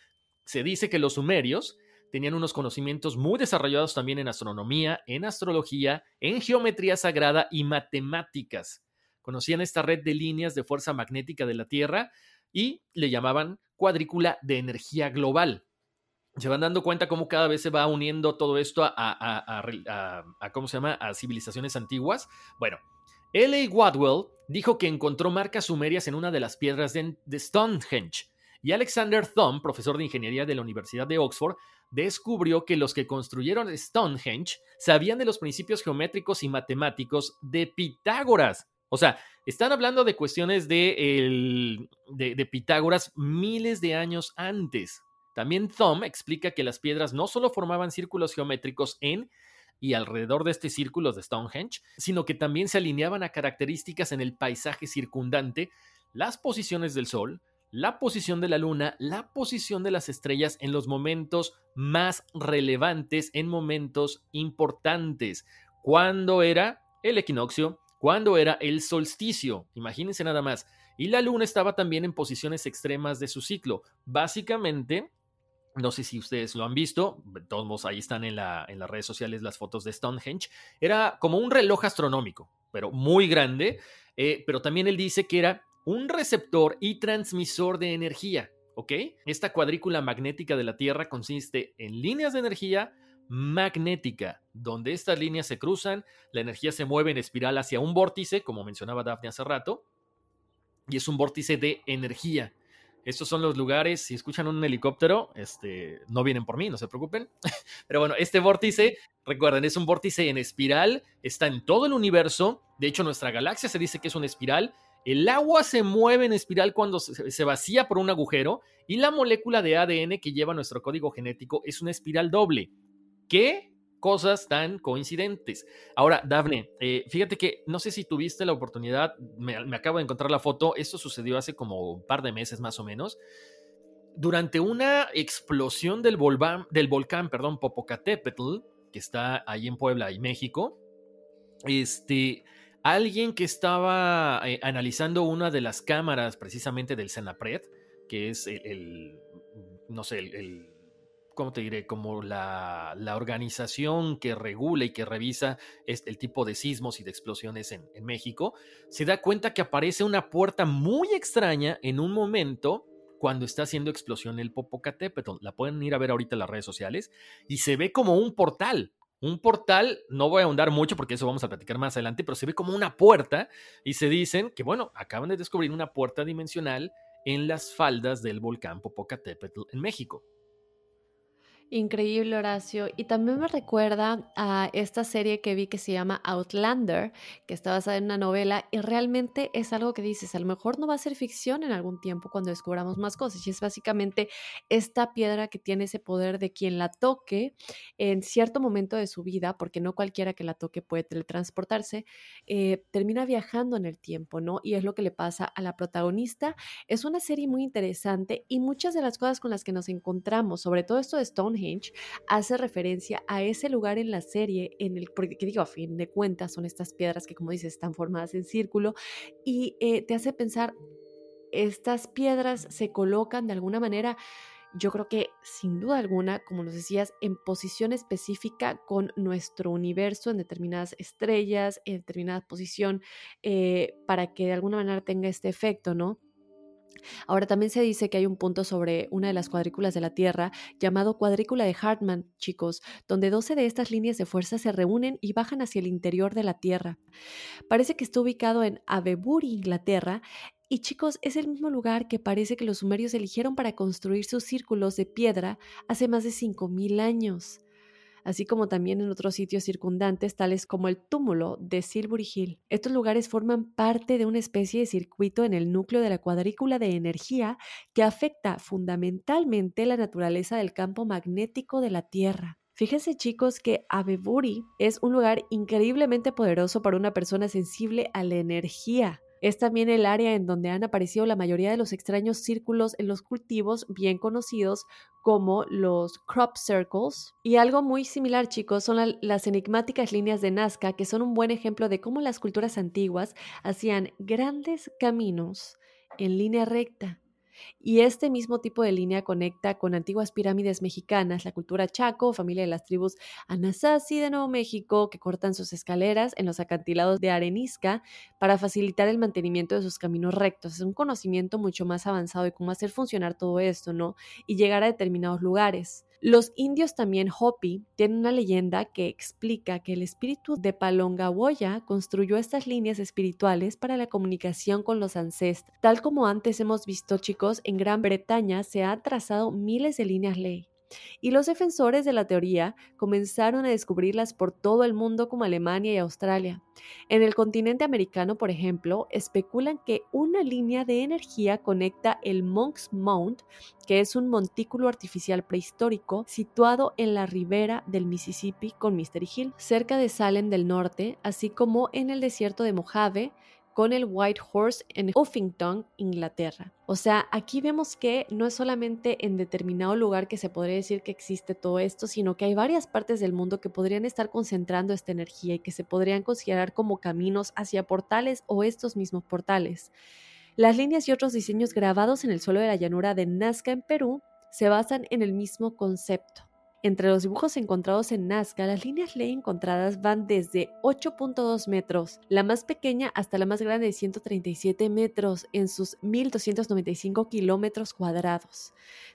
Se dice que los sumerios tenían unos conocimientos muy desarrollados también en astronomía, en astrología, en geometría sagrada y matemáticas. Conocían esta red de líneas de fuerza magnética de la Tierra y le llamaban cuadrícula de energía global se van dando cuenta cómo cada vez se va uniendo todo esto a, ¿cómo se llama? A civilizaciones antiguas. Bueno, L.A. Wadwell dijo que encontró marcas sumerias en una de las piedras de, de Stonehenge. Y Alexander Thumb, profesor de ingeniería de la Universidad de Oxford, descubrió que los que construyeron Stonehenge sabían de los principios geométricos y matemáticos de Pitágoras. O sea, están hablando de cuestiones de, de Pitágoras miles de años antes. También Thumb explica que las piedras no solo formaban círculos geométricos en y alrededor de este círculo de Stonehenge, sino que también se alineaban a características en el paisaje circundante, las posiciones del Sol, la posición de la Luna, la posición de las estrellas en los momentos más relevantes, en momentos importantes. ¿Cuándo era el equinoccio? ¿Cuándo era el solsticio? Imagínense nada más. Y la Luna estaba también en posiciones extremas de su ciclo. Básicamente, no sé si ustedes lo han visto, todos ahí están en, la, en las redes sociales las fotos de Stonehenge. Era como un reloj astronómico, pero muy grande. Eh, pero también él dice que era un receptor y transmisor de energía. ¿Ok? Esta cuadrícula magnética de la Tierra consiste en líneas de energía magnética, donde estas líneas se cruzan, la energía se mueve en espiral hacia un vórtice, como mencionaba Daphne hace rato, y es un vórtice de energía. Estos son los lugares, si escuchan un helicóptero, este, no vienen por mí, no se preocupen. Pero bueno, este vórtice, recuerden, es un vórtice en espiral, está en todo el universo. De hecho, nuestra galaxia se dice que es una espiral. El agua se mueve en espiral cuando se vacía por un agujero y la molécula de ADN que lleva nuestro código genético es una espiral doble. ¿Qué? Cosas tan coincidentes. Ahora, Dafne, eh, fíjate que no sé si tuviste la oportunidad, me, acabo de encontrar la foto, esto sucedió hace como un par de meses más o menos. Durante una explosión del, volcán, del volcán, perdón, Popocatépetl, que está ahí en Puebla y México, este, alguien que estaba eh, analizando una de las cámaras precisamente del Senapred, que es el, no sé, el ¿cómo te diré? Como la, organización que regula y que revisa el tipo de sismos y de explosiones en, en México, se da cuenta que aparece una puerta muy extraña en un momento cuando está haciendo explosión el Popocatépetl. La pueden ir a ver ahorita en las redes sociales y se ve como un portal. Un portal, no voy a ahondar mucho porque eso vamos a platicar más adelante, pero se ve como una puerta y se dicen que, bueno, acaban de descubrir una puerta dimensional en las faldas del volcán Popocatépetl en México. Increíble, Horacio. Y también me recuerda a esta serie que vi que se llama Outlander, que está basada en una novela y realmente es algo que dices, a lo mejor no va a ser ficción en algún tiempo cuando descubramos más cosas. Y es básicamente esta piedra que tiene ese poder de quien la toque en cierto momento de su vida, porque no cualquiera que la toque puede teletransportarse, eh, termina viajando en el tiempo, ¿no? Y es lo que le pasa a la protagonista. Es una serie muy interesante y muchas de las cosas con las que nos encontramos, sobre todo esto de Stone hace referencia a ese lugar en la serie, en el, porque digo, a fin de cuentas son estas piedras que como dices están formadas en círculo y eh, te hace pensar, estas piedras se colocan de alguna manera yo creo que sin duda alguna, como nos decías, en posición específica con nuestro universo, en determinadas estrellas, en determinada posición, eh, para que de alguna manera tenga este efecto, ¿no? Ahora también se dice que hay un punto sobre una de las cuadrículas de la Tierra llamado cuadrícula de Hartmann, chicos, donde 12 de estas líneas de fuerza se reúnen y bajan hacia el interior de la Tierra. Parece que está ubicado en Avebury, Inglaterra, y chicos, es el mismo lugar que parece que los sumerios eligieron para construir sus círculos de piedra hace más de 5.000 años así como también en otros sitios circundantes, tales como el túmulo de Silbury Hill. Estos lugares forman parte de una especie de circuito en el núcleo de la cuadrícula de energía que afecta fundamentalmente la naturaleza del campo magnético de la Tierra. Fíjense chicos que Avebury es un lugar increíblemente poderoso para una persona sensible a la energía. Es también el área en donde han aparecido la mayoría de los extraños círculos en los cultivos bien conocidos como los crop circles. Y algo muy similar, chicos, son las enigmáticas líneas de Nazca, que son un buen ejemplo de cómo las culturas antiguas hacían grandes caminos en línea recta y este mismo tipo de línea conecta con antiguas pirámides mexicanas, la cultura chaco, familia de las tribus Anasazi de Nuevo México, que cortan sus escaleras en los acantilados de arenisca para facilitar el mantenimiento de sus caminos rectos. Es un conocimiento mucho más avanzado de cómo hacer funcionar todo esto, ¿no? Y llegar a determinados lugares. Los indios también Hopi tienen una leyenda que explica que el espíritu de Palongawoya construyó estas líneas espirituales para la comunicación con los ancestros. Tal como antes hemos visto, chicos, en Gran Bretaña se han trazado miles de líneas ley y los defensores de la teoría comenzaron a descubrirlas por todo el mundo como Alemania y Australia. En el continente americano, por ejemplo, especulan que una línea de energía conecta el Monk's Mount, que es un montículo artificial prehistórico situado en la ribera del Mississippi con Mystery Hill, cerca de Salem del Norte, así como en el desierto de Mojave, con el White Horse en Huffington, Inglaterra. O sea, aquí vemos que no es solamente en determinado lugar que se podría decir que existe todo esto, sino que hay varias partes del mundo que podrían estar concentrando esta energía y que se podrían considerar como caminos hacia portales o estos mismos portales. Las líneas y otros diseños grabados en el suelo de la llanura de Nazca en Perú se basan en el mismo concepto. Entre los dibujos encontrados en Nazca, las líneas ley encontradas van desde 8.2 metros, la más pequeña hasta la más grande de 137 metros en sus 1.295 kilómetros cuadrados.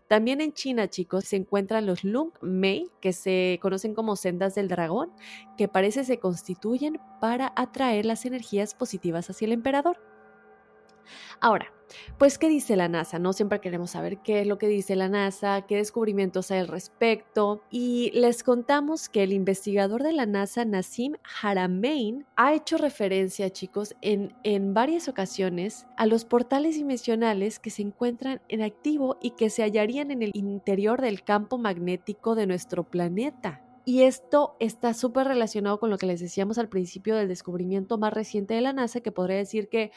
También en China, chicos, se encuentran los Lung Mei, que se conocen como sendas del dragón, que parece se constituyen para atraer las energías positivas hacia el emperador. Ahora, pues, ¿qué dice la NASA? No siempre queremos saber qué es lo que dice la NASA, qué descubrimientos hay al respecto. Y les contamos que el investigador de la NASA, Nassim Haramein, ha hecho referencia, chicos, en, en varias ocasiones a los portales dimensionales que se encuentran en activo y que se hallarían en el interior del campo magnético de nuestro planeta. Y esto está súper relacionado con lo que les decíamos al principio del descubrimiento más reciente de la NASA, que podría decir que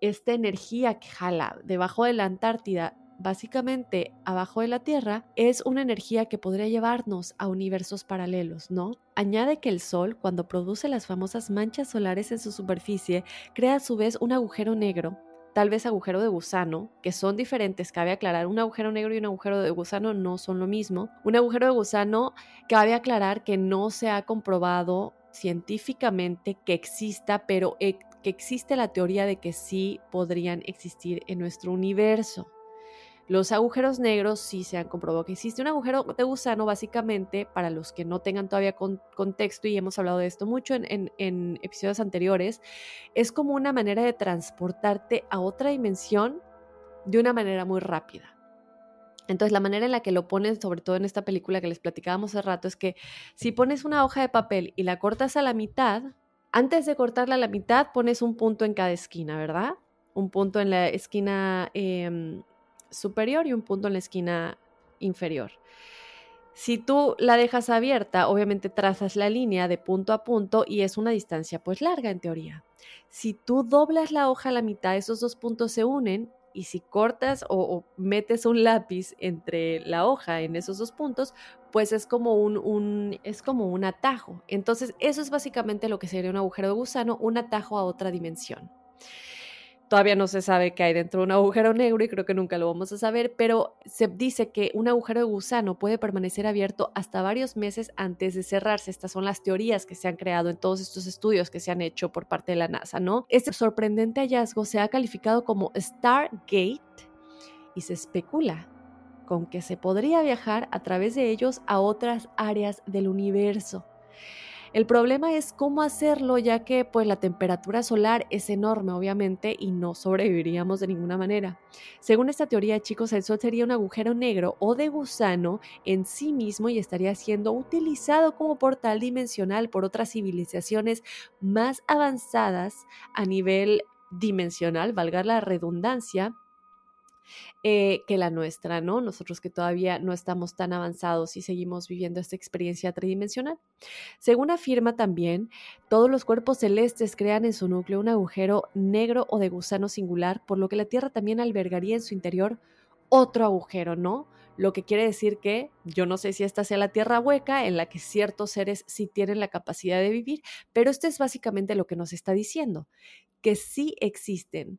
esta energía que jala debajo de la Antártida, básicamente abajo de la Tierra, es una energía que podría llevarnos a universos paralelos, ¿no? Añade que el Sol, cuando produce las famosas manchas solares en su superficie, crea a su vez un agujero negro tal vez agujero de gusano, que son diferentes, cabe aclarar, un agujero negro y un agujero de gusano no son lo mismo. Un agujero de gusano, cabe aclarar que no se ha comprobado científicamente que exista, pero que existe la teoría de que sí podrían existir en nuestro universo. Los agujeros negros sí se han comprobado que existe un agujero de gusano, básicamente, para los que no tengan todavía contexto, y hemos hablado de esto mucho en, en episodios anteriores, es como una manera de transportarte a otra dimensión de una manera muy rápida. Entonces, la manera en la que lo ponen, sobre todo en esta película que les platicábamos hace rato, es que si pones una hoja de papel y la cortas a la mitad, antes de cortarla a la mitad, pones un punto en cada esquina, ¿verdad? Un punto en la esquina em, superior y un punto en la esquina inferior. Si tú la dejas abierta, obviamente trazas la línea de punto a punto y es una distancia pues larga en teoría. Si tú doblas la hoja a la mitad, esos dos puntos se unen y si cortas o, metes un lápiz entre la hoja en esos dos puntos, pues es como un, es como un atajo. Entonces, eso es básicamente lo que sería un agujero de gusano, un atajo a otra dimensión. Todavía no se sabe qué hay dentro de un agujero negro y creo que nunca lo vamos a saber, pero se dice que un agujero de gusano puede permanecer abierto hasta varios meses antes de cerrarse. Estas son las teorías que se han creado en todos estos estudios que se han hecho por parte de la NASA, ¿no? Este sorprendente hallazgo se ha calificado como Stargate y se especula con que se podría viajar a través de ellos a otras áreas del universo. El problema es cómo hacerlo ya que pues la temperatura solar es enorme obviamente y no sobreviviríamos de ninguna manera. Según esta teoría chicos, el Sol sería un agujero negro o de gusano en sí mismo y estaría siendo utilizado como portal dimensional por otras civilizaciones más avanzadas a nivel dimensional, valga la redundancia, eh, que la nuestra, ¿no? Nosotros que todavía no estamos tan avanzados y seguimos viviendo esta experiencia tridimensional. Según afirma también, todos los cuerpos celestes crean en su núcleo un agujero negro o de gusano singular, por lo que la Tierra también albergaría en su interior otro agujero, ¿no? Lo que quiere decir que yo no sé si esta sea la tierra hueca en la que ciertos seres sí tienen la capacidad de vivir, pero esto es básicamente lo que nos está diciendo, que sí existen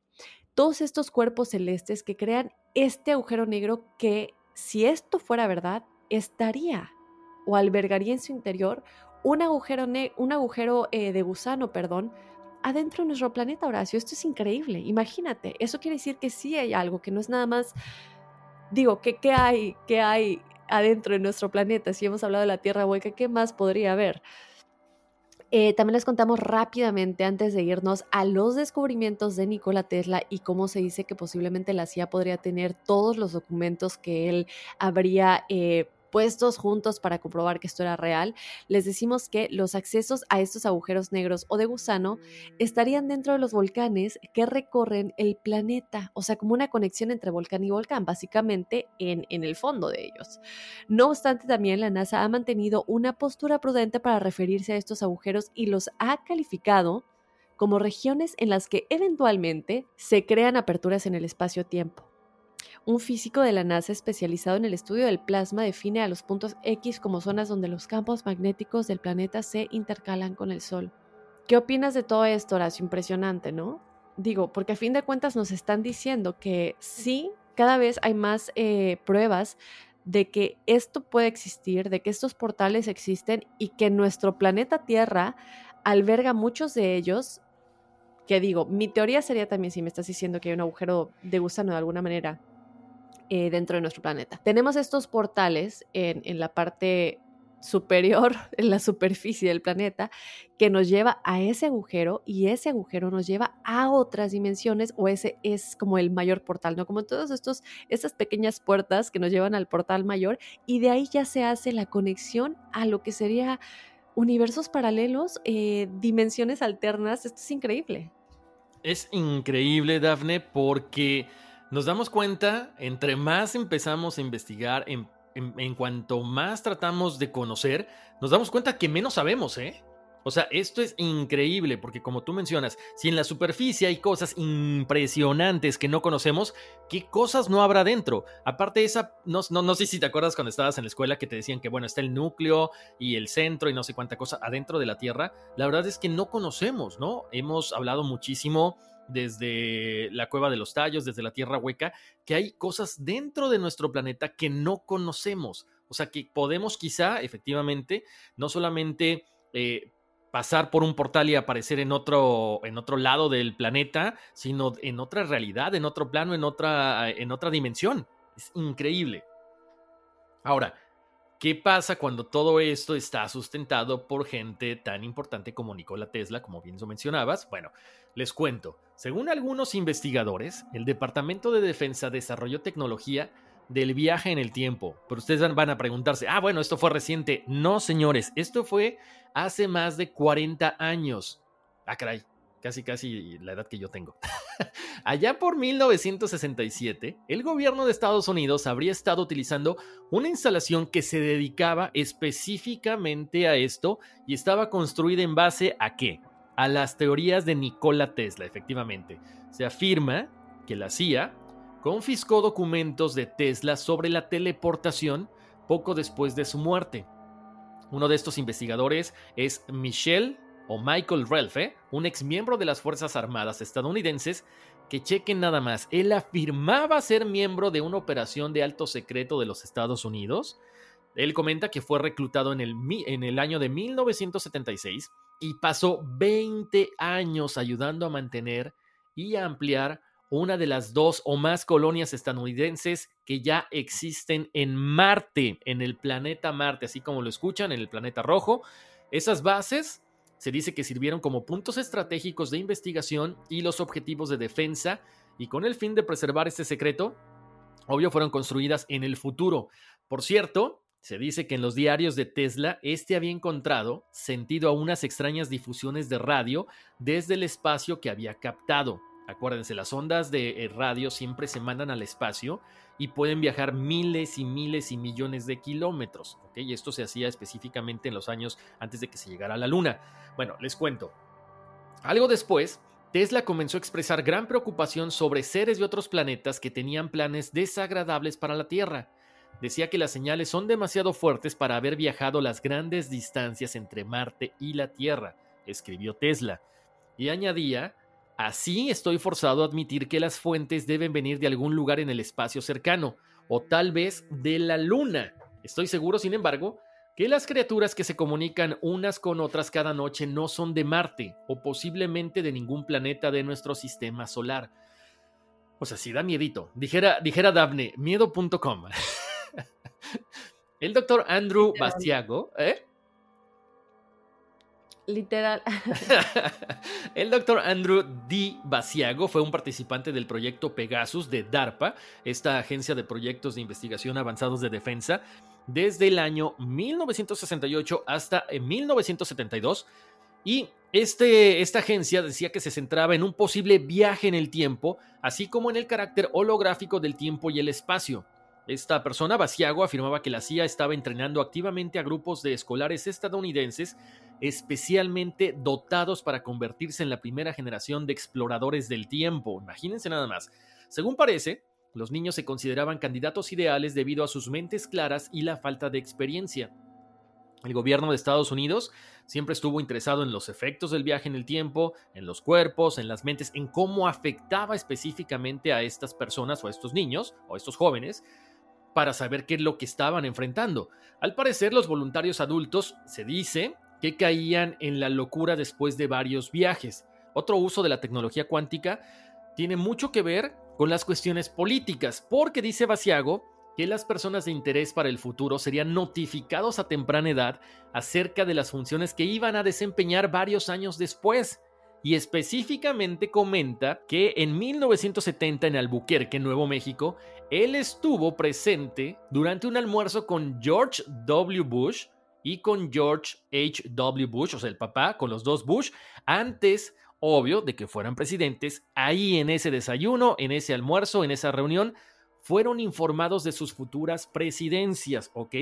todos estos cuerpos celestes que crean este agujero negro que, si esto fuera verdad, estaría o albergaría en su interior un agujero, un agujero eh, de gusano, perdón, adentro de nuestro planeta, Horacio. Esto es increíble. Imagínate, eso quiere decir que sí hay algo, que no es nada más, digo, que qué hay, qué hay adentro de nuestro planeta. Si hemos hablado de la Tierra hueca, ¿qué más podría haber? Eh, también les contamos rápidamente antes de irnos a los descubrimientos de Nikola Tesla y cómo se dice que posiblemente la CIA podría tener todos los documentos que él habría eh, puestos juntos para comprobar que esto era real, les decimos que los accesos a estos agujeros negros o de gusano estarían dentro de los volcanes que recorren el planeta, o sea, como una conexión entre volcán y volcán, básicamente en, en el fondo de ellos. No obstante, también la NASA ha mantenido una postura prudente para referirse a estos agujeros y los ha calificado como regiones en las que eventualmente se crean aperturas en el espacio-tiempo. Un físico de la NASA especializado en el estudio del plasma define a los puntos X como zonas donde los campos magnéticos del planeta se intercalan con el Sol. ¿Qué opinas de todo esto, Horacio? Impresionante, ¿no? Digo, porque a fin de cuentas nos están diciendo que sí, cada vez hay más eh, pruebas de que esto puede existir, de que estos portales existen y que nuestro planeta Tierra alberga muchos de ellos. Que digo, mi teoría sería también si me estás diciendo que hay un agujero de gusano de alguna manera eh, dentro de nuestro planeta. Tenemos estos portales en, en la parte superior, en la superficie del planeta, que nos lleva a ese agujero y ese agujero nos lleva a otras dimensiones o ese es como el mayor portal, ¿no? Como todos estos, estas pequeñas puertas que nos llevan al portal mayor y de ahí ya se hace la conexión a lo que sería universos paralelos, eh, dimensiones alternas. Esto es increíble. Es increíble, Dafne, porque nos damos cuenta, entre más empezamos a investigar, en, cuanto más tratamos de conocer, nos damos cuenta que menos sabemos, ¿eh? O sea, esto es increíble porque como tú mencionas, si en la superficie hay cosas impresionantes que no conocemos, ¿qué cosas no habrá dentro? Aparte de esa, no, no, no sé si te acuerdas cuando estabas en la escuela que te decían que, bueno, está el núcleo y el centro y no sé cuánta cosa adentro de la Tierra. La verdad es que no conocemos, ¿no? Hemos hablado muchísimo desde la cueva de los tallos, desde la tierra hueca, que hay cosas dentro de nuestro planeta que no conocemos. O sea que podemos quizá, efectivamente, no solamente eh, pasar por un portal y aparecer en otro, en otro lado del planeta, sino en otra realidad, en otro plano, en otra, en otra dimensión. Es increíble. Ahora, ¿qué pasa cuando todo esto está sustentado por gente tan importante como Nikola Tesla, como bien lo mencionabas? Bueno, les cuento. Según algunos investigadores, el Departamento de Defensa desarrolló tecnología del viaje en el tiempo. Pero ustedes van a preguntarse, ah, bueno, esto fue reciente. No, señores, esto fue hace más de 40 años. Ah, caray, casi, casi la edad que yo tengo. Allá por 1967, el gobierno de Estados Unidos habría estado utilizando una instalación que se dedicaba específicamente a esto y estaba construida en base a qué? A las teorías de Nikola Tesla, efectivamente. Se afirma que la CIA confiscó documentos de Tesla sobre la teleportación poco después de su muerte. Uno de estos investigadores es Michelle o Michael Relfe, un ex miembro de las Fuerzas Armadas estadounidenses, que chequen nada más, él afirmaba ser miembro de una operación de alto secreto de los Estados Unidos. Él comenta que fue reclutado en el, en el año de 1976 y pasó 20 años ayudando a mantener y a ampliar una de las dos o más colonias estadounidenses que ya existen en Marte, en el planeta Marte, así como lo escuchan, en el planeta rojo. Esas bases se dice que sirvieron como puntos estratégicos de investigación y los objetivos de defensa, y con el fin de preservar este secreto, obvio fueron construidas en el futuro. Por cierto, se dice que en los diarios de Tesla, este había encontrado sentido a unas extrañas difusiones de radio desde el espacio que había captado. Acuérdense, las ondas de eh, radio siempre se mandan al espacio y pueden viajar miles y miles y millones de kilómetros. Y esto se hacía específicamente en los años antes de que se llegara a la Luna. Bueno, les cuento. Algo después, Tesla comenzó a expresar gran preocupación sobre seres de otros planetas que tenían planes desagradables para la Tierra. Decía que las señales son demasiado fuertes para haber viajado las grandes distancias entre Marte y la Tierra, escribió Tesla. Y añadía Así estoy forzado a admitir que las fuentes deben venir de algún lugar en el espacio cercano, o tal vez de la Luna. Estoy seguro, sin embargo, que las criaturas que se comunican unas con otras cada noche no son de Marte, o posiblemente de ningún planeta de nuestro sistema solar. O sea, sí da miedito. Dijera, dijera Daphne, miedo.com. el doctor Andrew Bastiago, ¿eh? Literal. el doctor Andrew D. Basiago fue un participante del proyecto Pegasus de DARPA, esta agencia de proyectos de investigación avanzados de defensa, desde el año 1968 hasta 1972. Y este, esta agencia decía que se centraba en un posible viaje en el tiempo, así como en el carácter holográfico del tiempo y el espacio. Esta persona, Basiago, afirmaba que la CIA estaba entrenando activamente a grupos de escolares estadounidenses especialmente dotados para convertirse en la primera generación de exploradores del tiempo. Imagínense nada más. Según parece, los niños se consideraban candidatos ideales debido a sus mentes claras y la falta de experiencia. El gobierno de Estados Unidos siempre estuvo interesado en los efectos del viaje en el tiempo, en los cuerpos, en las mentes, en cómo afectaba específicamente a estas personas o a estos niños o a estos jóvenes para saber qué es lo que estaban enfrentando. Al parecer, los voluntarios adultos, se dice, que caían en la locura después de varios viajes. Otro uso de la tecnología cuántica tiene mucho que ver con las cuestiones políticas, porque dice Basiago que las personas de interés para el futuro serían notificados a temprana edad acerca de las funciones que iban a desempeñar varios años después. Y específicamente comenta que en 1970 en Albuquerque, Nuevo México, él estuvo presente durante un almuerzo con George W. Bush, y con George H. W. Bush, o sea, el papá, con los dos Bush, antes, obvio, de que fueran presidentes, ahí en ese desayuno, en ese almuerzo, en esa reunión, fueron informados de sus futuras presidencias, ¿ok?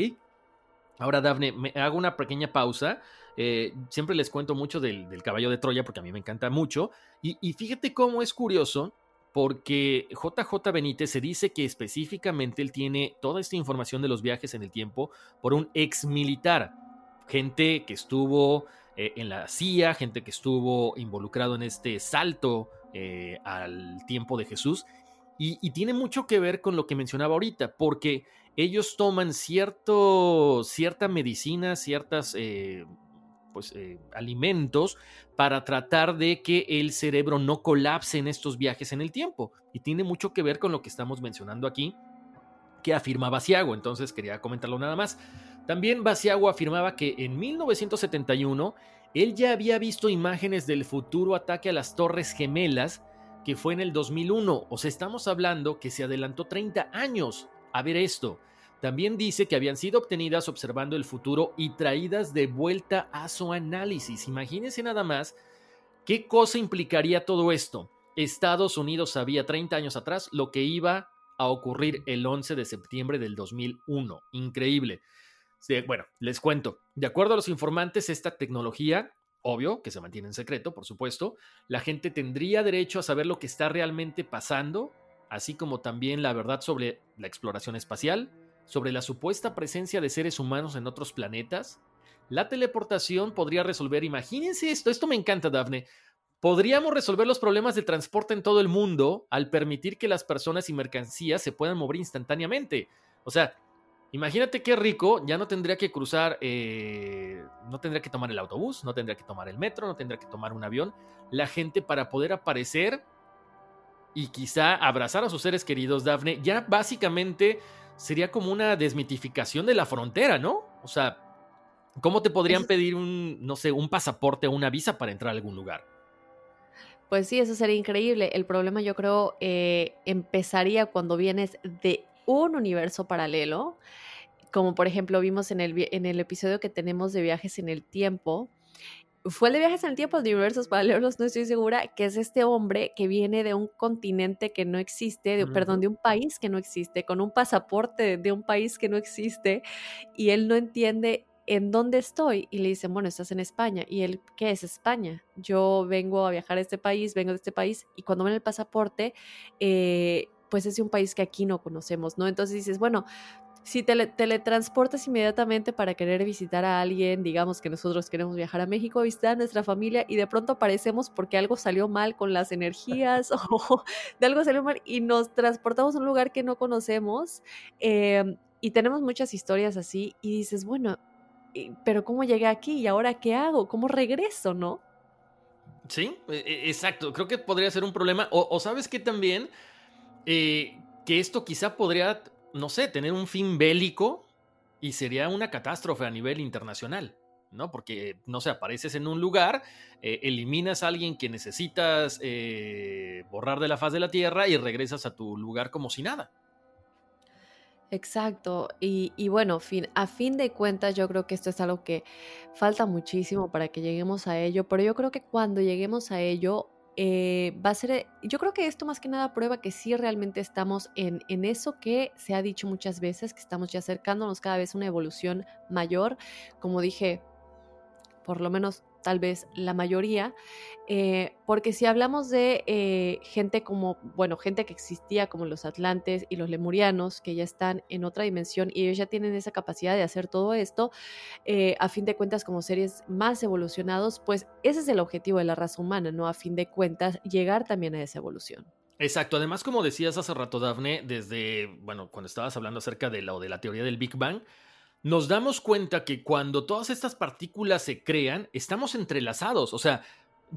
Ahora, Dafne, me hago una pequeña pausa. Eh, siempre les cuento mucho del, caballo de Troya porque a mí me encanta mucho. Y, fíjate cómo es curioso porque JJ Benítez se dice que específicamente él tiene toda esta información de los viajes en el tiempo por un ex militar, gente que estuvo eh, en la CIA, gente que estuvo involucrado en este salto eh, al tiempo de Jesús. Y, tiene mucho que ver con lo que mencionaba ahorita, porque ellos toman cierto, cierta medicina, ciertas pues, eh, alimentos para tratar de que el cerebro no colapse en estos viajes en el tiempo. Y tiene mucho que ver con lo que estamos mencionando aquí, que afirma Basiago, entonces quería comentarlo nada más. También Basiago afirmaba que en 1971 él ya había visto imágenes del futuro ataque a las Torres Gemelas, que fue en el 2001, o sea, estamos hablando que se adelantó 30 años a ver esto. También dice que habían sido obtenidas observando el futuro y traídas de vuelta a su análisis. Imagínense nada más qué cosa implicaría todo esto. Estados Unidos sabía 30 años atrás lo que iba a ocurrir el 11 de septiembre del 2001. Increíble. bueno, les cuento. De acuerdo a los informantes, esta tecnología, obvio, que se mantiene en secreto, por supuesto, la gente tendría derecho a saber lo que está realmente pasando, así como también la verdad sobre la exploración espacial, sobre la supuesta presencia de seres humanos en otros planetas. La teleportación podría resolver, imagínense esto, esto me encanta, Dafne. Podríamos resolver los problemas de transporte en todo el mundo al permitir que las personas y mercancías se puedan mover instantáneamente. O sea, imagínate qué rico, ya no tendría que cruzar, eh, no tendría que tomar el autobús, no tendría que tomar el metro, no tendría que tomar un avión. La gente para poder aparecer y quizá abrazar a sus seres queridos, Dafne, ya básicamente sería como una desmitificación de la frontera, ¿no? O sea, ¿cómo te podrían pedir un, no sé, un pasaporte o una visa para entrar a algún lugar? Pues sí, eso sería increíble. El problema yo creo eh, empezaría cuando vienes de un universo paralelo, como por ejemplo vimos en el, en el episodio que tenemos de viajes en el tiempo, fue el de viajes en el tiempo de universos paralelos, no estoy segura, que es este hombre que viene de un continente que no existe, de, perdón, de un país que no existe, con un pasaporte de un país que no existe, y él no entiende en dónde estoy. Y le dicen, bueno, estás en España. Y él, ¿qué es España? Yo vengo a viajar a este país, vengo de este país, y cuando ven el pasaporte, eh, pues es un país que aquí no conocemos, ¿no? Entonces dices, bueno, si te teletransportas inmediatamente para querer visitar a alguien, digamos que nosotros queremos viajar a México, visitar a nuestra familia y de pronto aparecemos porque algo salió mal con las energías o de algo salió mal y nos transportamos a un lugar que no conocemos em, y tenemos muchas historias así y dices, bueno, pero ¿cómo llegué aquí y ahora qué hago? ¿Cómo regreso, no? Sí, e, e, exacto. Creo que podría ser un problema. O, sabes que también eh, que esto quizá podría no sé, tener un fin bélico y sería una catástrofe a nivel internacional, ¿no? Porque, no sé, apareces en un lugar, eh, eliminas a alguien que necesitas eh, borrar de la faz de la Tierra y regresas a tu lugar como si nada. Exacto, y, bueno, fin, a fin de cuentas yo creo que esto es algo que falta muchísimo para que lleguemos a ello, pero yo creo que cuando lleguemos a ello eh, va a ser, yo creo que esto más que nada prueba que sí realmente estamos en, en eso que se ha dicho muchas veces, que estamos ya acercándonos cada vez a una evolución mayor. Como dije, por lo menos tal vez la mayoría, eh, porque si hablamos de eh, gente como, bueno, gente que existía como los atlantes y los lemurianos, que ya están en otra dimensión y ellos ya tienen esa capacidad de hacer todo esto, eh, a fin de cuentas como seres más evolucionados, pues ese es el objetivo de la raza humana, ¿no? A fin de cuentas, llegar también a esa evolución. Exacto, además como decías hace rato, Dafne, desde, bueno, cuando estabas hablando acerca de la, de la teoría del Big Bang, nos damos cuenta que cuando todas estas partículas se crean, estamos entrelazados. O sea,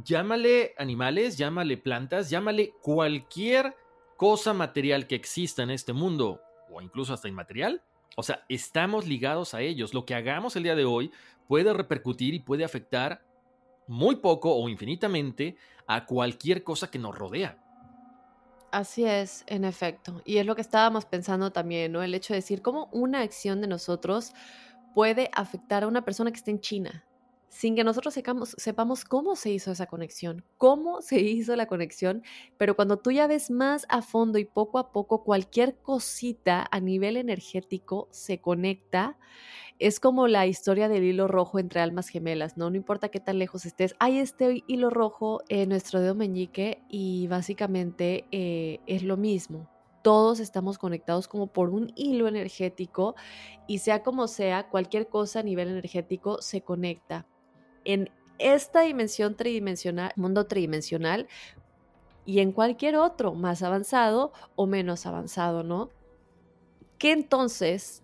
llámale animales, llámale plantas, llámale cualquier cosa material que exista en este mundo, o incluso hasta inmaterial. O sea, estamos ligados a ellos. Lo que hagamos el día de hoy puede repercutir y puede afectar muy poco o infinitamente a cualquier cosa que nos rodea. Así es, en efecto. Y es lo que estábamos pensando también, ¿no? El hecho de decir cómo una acción de nosotros puede afectar a una persona que esté en China, sin que nosotros sepamos, cómo se hizo esa conexión, cómo se hizo la conexión, pero cuando tú ya ves más a fondo y poco a poco cualquier cosita a nivel energético se conecta, es como la historia del hilo rojo entre almas gemelas, ¿no? No importa qué tan lejos estés, hay este hilo rojo en nuestro dedo meñique y básicamente eh, es lo mismo todos estamos conectados como por un hilo energético y sea como sea, cualquier cosa a nivel energético se conecta en esta dimensión tridimensional, mundo tridimensional, y en cualquier otro, más avanzado o menos avanzado, ¿no? Que entonces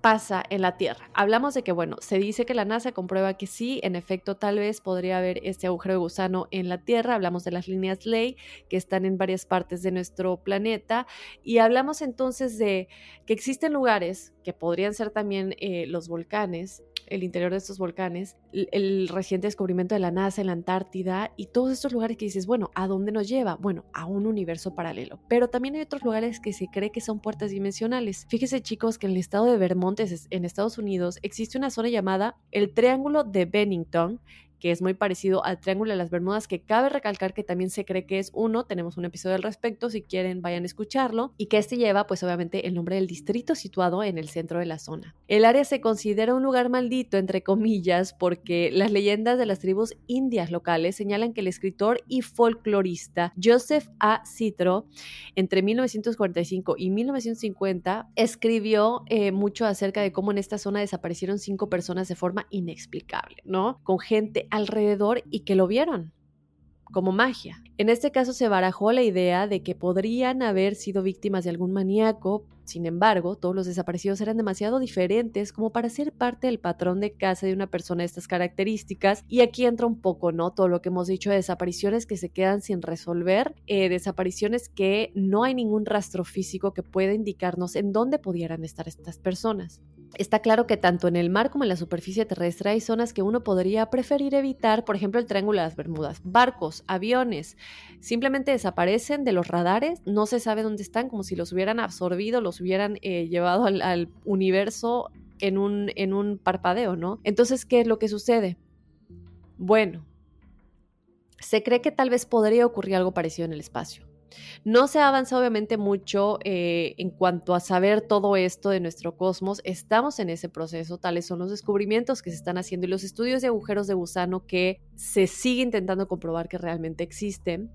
pasa en la Tierra. Hablamos de que, bueno, se dice que la NASA comprueba que sí, en efecto, tal vez podría haber este agujero de gusano en la Tierra. Hablamos de las líneas ley que están en varias partes de nuestro planeta y hablamos entonces de que existen lugares que podrían ser también eh, los volcanes el interior de estos volcanes, el, reciente descubrimiento de la NASA en la Antártida y todos estos lugares que dices, bueno, ¿a dónde nos lleva? Bueno, a un universo paralelo. Pero también hay otros lugares que se cree que son puertas dimensionales. Fíjese chicos que en el estado de Vermont, en Estados Unidos, existe una zona llamada el Triángulo de Bennington, que es muy parecido al Triángulo de las Bermudas, que cabe recalcar que también se cree que es uno, tenemos un episodio al respecto, si quieren vayan a escucharlo, y que este lleva pues obviamente el nombre del distrito situado en el centro de la zona. El área se considera un lugar maldito, entre comillas, porque las leyendas de las tribus indias locales señalan que el escritor y folclorista Joseph A. Citro, entre 1945 y 1950, escribió eh, mucho acerca de cómo en esta zona desaparecieron cinco personas de forma inexplicable, ¿no? Con gente alrededor y que lo vieron como magia. En este caso se barajó la idea de que podrían haber sido víctimas de algún maníaco, sin embargo, todos los desaparecidos eran demasiado diferentes como para ser parte del patrón de casa de una persona de estas características. Y aquí entra un poco, ¿no? Todo lo que hemos dicho de desapariciones que se quedan sin resolver, eh, desapariciones que no hay ningún rastro físico que pueda indicarnos en dónde pudieran estar estas personas. Está claro que tanto en el mar como en la superficie terrestre hay zonas que uno podría preferir evitar, por ejemplo el Triángulo de las Bermudas. Barcos, aviones, simplemente desaparecen de los radares, no se sabe dónde están, como si los hubieran absorbido, los hubieran eh, llevado al, universo en un, en un parpadeo, ¿no? Entonces, ¿qué es lo que sucede? Bueno, se cree que tal vez podría ocurrir algo parecido en el espacio. No se ha avanzado obviamente mucho eh, en cuanto a saber todo esto de nuestro cosmos. Estamos en ese proceso, tales son los descubrimientos que se están haciendo y los estudios de agujeros de gusano que se sigue intentando comprobar que realmente existen.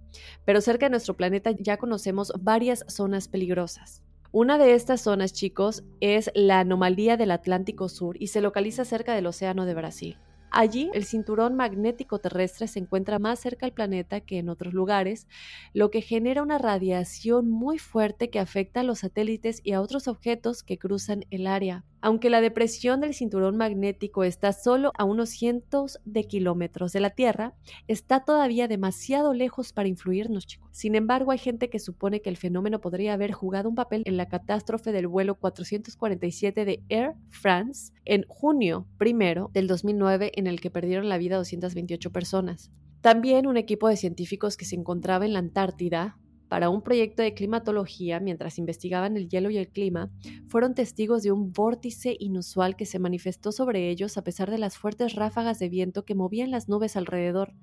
Pero cerca de nuestro planeta ya conocemos varias zonas peligrosas. Una de estas zonas, chicos, es la anomalía del Atlántico Sur y se localiza cerca del Océano de Brasil. Allí, el cinturón magnético terrestre se encuentra más cerca al planeta que en otros lugares, lo que genera una radiación muy fuerte que afecta a los satélites y a otros objetos que cruzan el área. Aunque la depresión del cinturón magnético está solo a unos cientos de kilómetros de la Tierra, está todavía demasiado lejos para influirnos, chicos. Sin embargo, hay gente que supone que el fenómeno podría haber jugado un papel en la catástrofe del vuelo 447 de Air France en junio primero del 2009, en el que perdieron la vida 228 personas. También un equipo de científicos que se encontraba en la Antártida para un proyecto de climatología mientras investigaban el hielo y el clima, fueron testigos de un vórtice inusual que se manifestó sobre ellos a pesar de las fuertes ráfagas de viento que movían las nubes alrededor.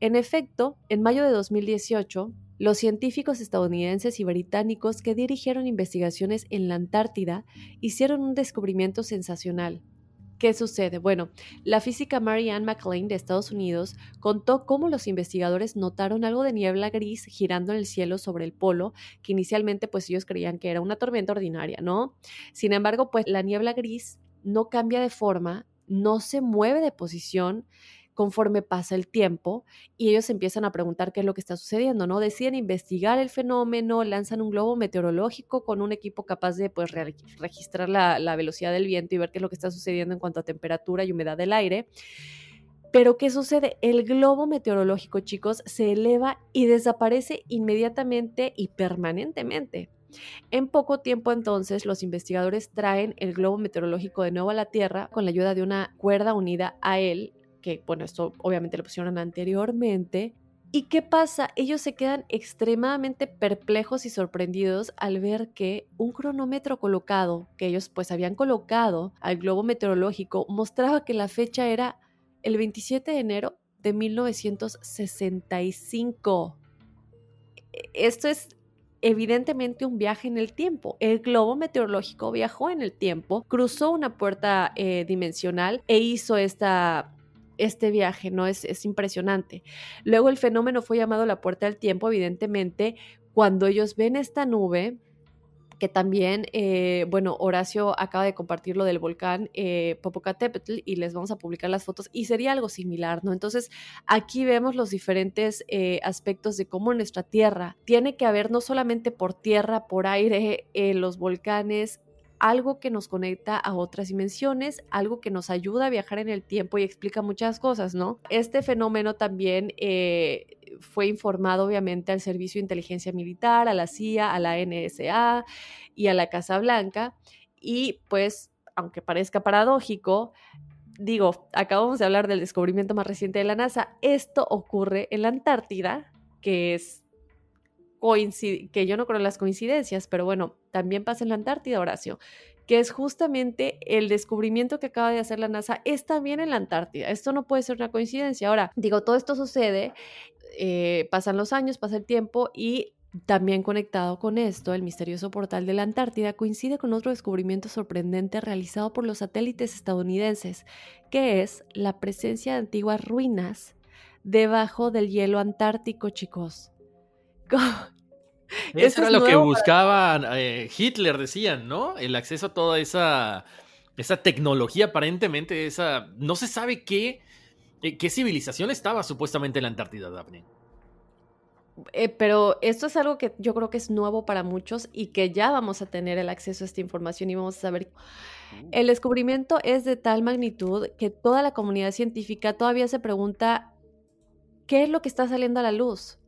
En efecto, en mayo de 2018, los científicos estadounidenses y británicos que dirigieron investigaciones en la Antártida hicieron un descubrimiento sensacional. ¿Qué sucede? Bueno, la física Marianne McLean de Estados Unidos contó cómo los investigadores notaron algo de niebla gris girando en el cielo sobre el polo, que inicialmente pues ellos creían que era una tormenta ordinaria, ¿no? Sin embargo, pues la niebla gris no cambia de forma, no se mueve de posición, conforme pasa el tiempo y ellos empiezan a preguntar qué es lo que está sucediendo, ¿no? Deciden investigar el fenómeno, lanzan un globo meteorológico con un equipo capaz de pues, registrar la, la velocidad del viento y ver qué es lo que está sucediendo en cuanto a temperatura y humedad del aire. Pero ¿qué sucede? El globo meteorológico, chicos, se eleva y desaparece inmediatamente y permanentemente. En poco tiempo entonces los investigadores traen el globo meteorológico de nuevo a la Tierra con la ayuda de una cuerda unida a él que bueno, esto obviamente lo pusieron anteriormente. ¿Y qué pasa? Ellos se quedan extremadamente perplejos y sorprendidos al ver que un cronómetro colocado, que ellos pues habían colocado al globo meteorológico, mostraba que la fecha era el 27 de enero de 1965. E, esto es evidentemente un viaje en el tiempo. El globo meteorológico viajó en el tiempo, cruzó una puerta eh, dimensional e hizo esta este viaje, ¿no? Es, es impresionante. Luego el fenómeno fue llamado la puerta del tiempo, evidentemente, cuando ellos ven esta nube, que también, eh, bueno, Horacio acaba de compartir lo del volcán eh, Popocatépetl y les vamos a publicar las fotos y sería algo similar, ¿no? Entonces, aquí vemos los diferentes eh, aspectos de cómo nuestra Tierra tiene que haber no solamente por tierra, por aire, los volcanes, algo que nos conecta a otras dimensiones, algo que nos ayuda a viajar en el tiempo y explica muchas cosas, ¿no? Este fenómeno también eh, fue informado obviamente al Servicio de Inteligencia Militar, a la CIA, a la NSA y a la Casa Blanca y pues, aunque parezca paradójico, digo, acabamos de hablar del descubrimiento más reciente de la NASA, esto ocurre en la Antártida, que es que yo no creo en las coincidencias, pero bueno, también pasa en la Antártida, Horacio, que es justamente el descubrimiento que acaba de hacer la NASA, es también en la Antártida. Esto no puede ser una coincidencia. Ahora, digo, todo esto sucede, eh, pasan los años, pasa el tiempo y también conectado con esto, el misterioso portal de la Antártida coincide con otro descubrimiento sorprendente realizado por los satélites estadounidenses, que es la presencia de antiguas ruinas debajo del hielo antártico, chicos. Eso era lo que buscaba eh, Hitler, decían, ¿no? El acceso a toda esa, esa tecnología, aparentemente, esa. No se sabe qué, eh, qué civilización estaba supuestamente en la Antártida, Daphne. Eh, pero esto es algo que yo creo que es nuevo para muchos y que ya vamos a tener el acceso a esta información y vamos a saber. Uh. El descubrimiento es de tal magnitud que toda la comunidad científica todavía se pregunta qué es lo que está saliendo a la luz,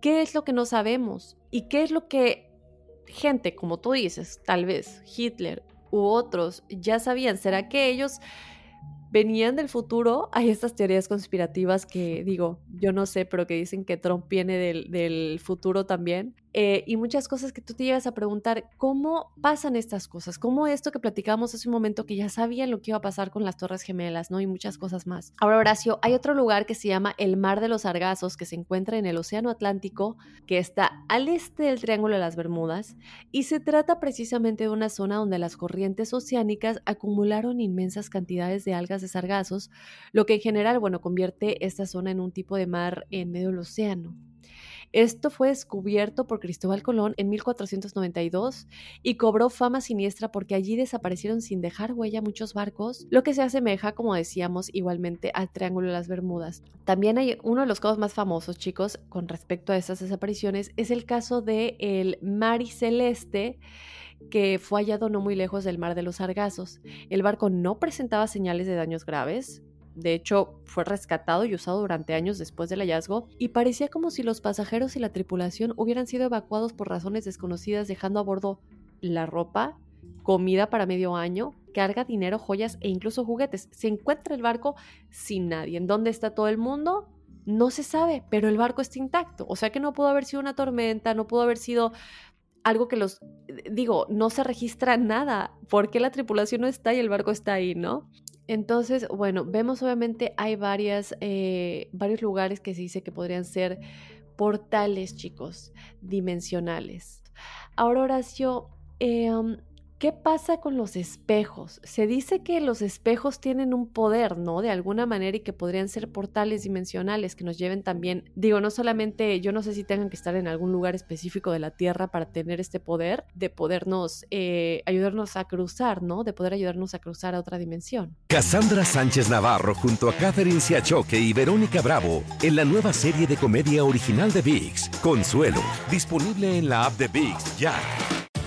qué es lo que no sabemos y qué es lo que gente, como tú dices, tal vez Hitler u otros ya sabían. ¿Será que ellos venían del futuro, hay estas teorías conspirativas que digo, yo no sé, pero que dicen que Trump viene del, del futuro también. Eh, y muchas cosas que tú te llegas a preguntar, ¿cómo pasan estas cosas? ¿Cómo esto que platicábamos hace un momento que ya sabían lo que iba a pasar con las Torres Gemelas, ¿no? Y muchas cosas más. Ahora, Horacio, hay otro lugar que se llama el Mar de los Sargazos, que se encuentra en el Océano Atlántico, que está al este del Triángulo de las Bermudas, y se trata precisamente de una zona donde las corrientes oceánicas acumularon inmensas cantidades de algas de sargazos, lo que en general, bueno, convierte esta zona en un tipo de mar en medio del océano. Esto fue descubierto por Cristóbal Colón en 1492 y cobró fama siniestra porque allí desaparecieron sin dejar huella muchos barcos, lo que se asemeja, como decíamos, igualmente al Triángulo de las Bermudas. También hay uno de los casos más famosos, chicos, con respecto a estas desapariciones, es el caso de el Mari Celeste que fue hallado no muy lejos del mar de los Sargazos. El barco no presentaba señales de daños graves, de hecho, fue rescatado y usado durante años después del hallazgo y parecía como si los pasajeros y la tripulación hubieran sido evacuados por razones desconocidas dejando a bordo la ropa, comida para medio año, carga, dinero, joyas e incluso juguetes. Se encuentra el barco sin nadie. ¿En dónde está todo el mundo? No se sabe, pero el barco está intacto. O sea que no pudo haber sido una tormenta, no pudo haber sido algo que los, digo, no se registra nada. ¿Por qué la tripulación no está y el barco está ahí, no? Entonces, bueno, vemos obviamente hay varias, eh, varios lugares que se dice que podrían ser portales, chicos, dimensionales. Ahora, Horacio, eh, ¿Qué pasa con los espejos? Se dice que los espejos tienen un poder, ¿no? De alguna manera y que podrían ser portales dimensionales que nos lleven también, digo, no solamente, yo no sé si tengan que estar en algún lugar específico de la Tierra para tener este poder de podernos, eh, ayudarnos a cruzar, ¿no? De poder ayudarnos a cruzar a otra dimensión. Cassandra Sánchez Navarro junto a Catherine Siachoque y Verónica Bravo en la nueva serie de comedia original de VIX, Consuelo, disponible en la app de VIX ya.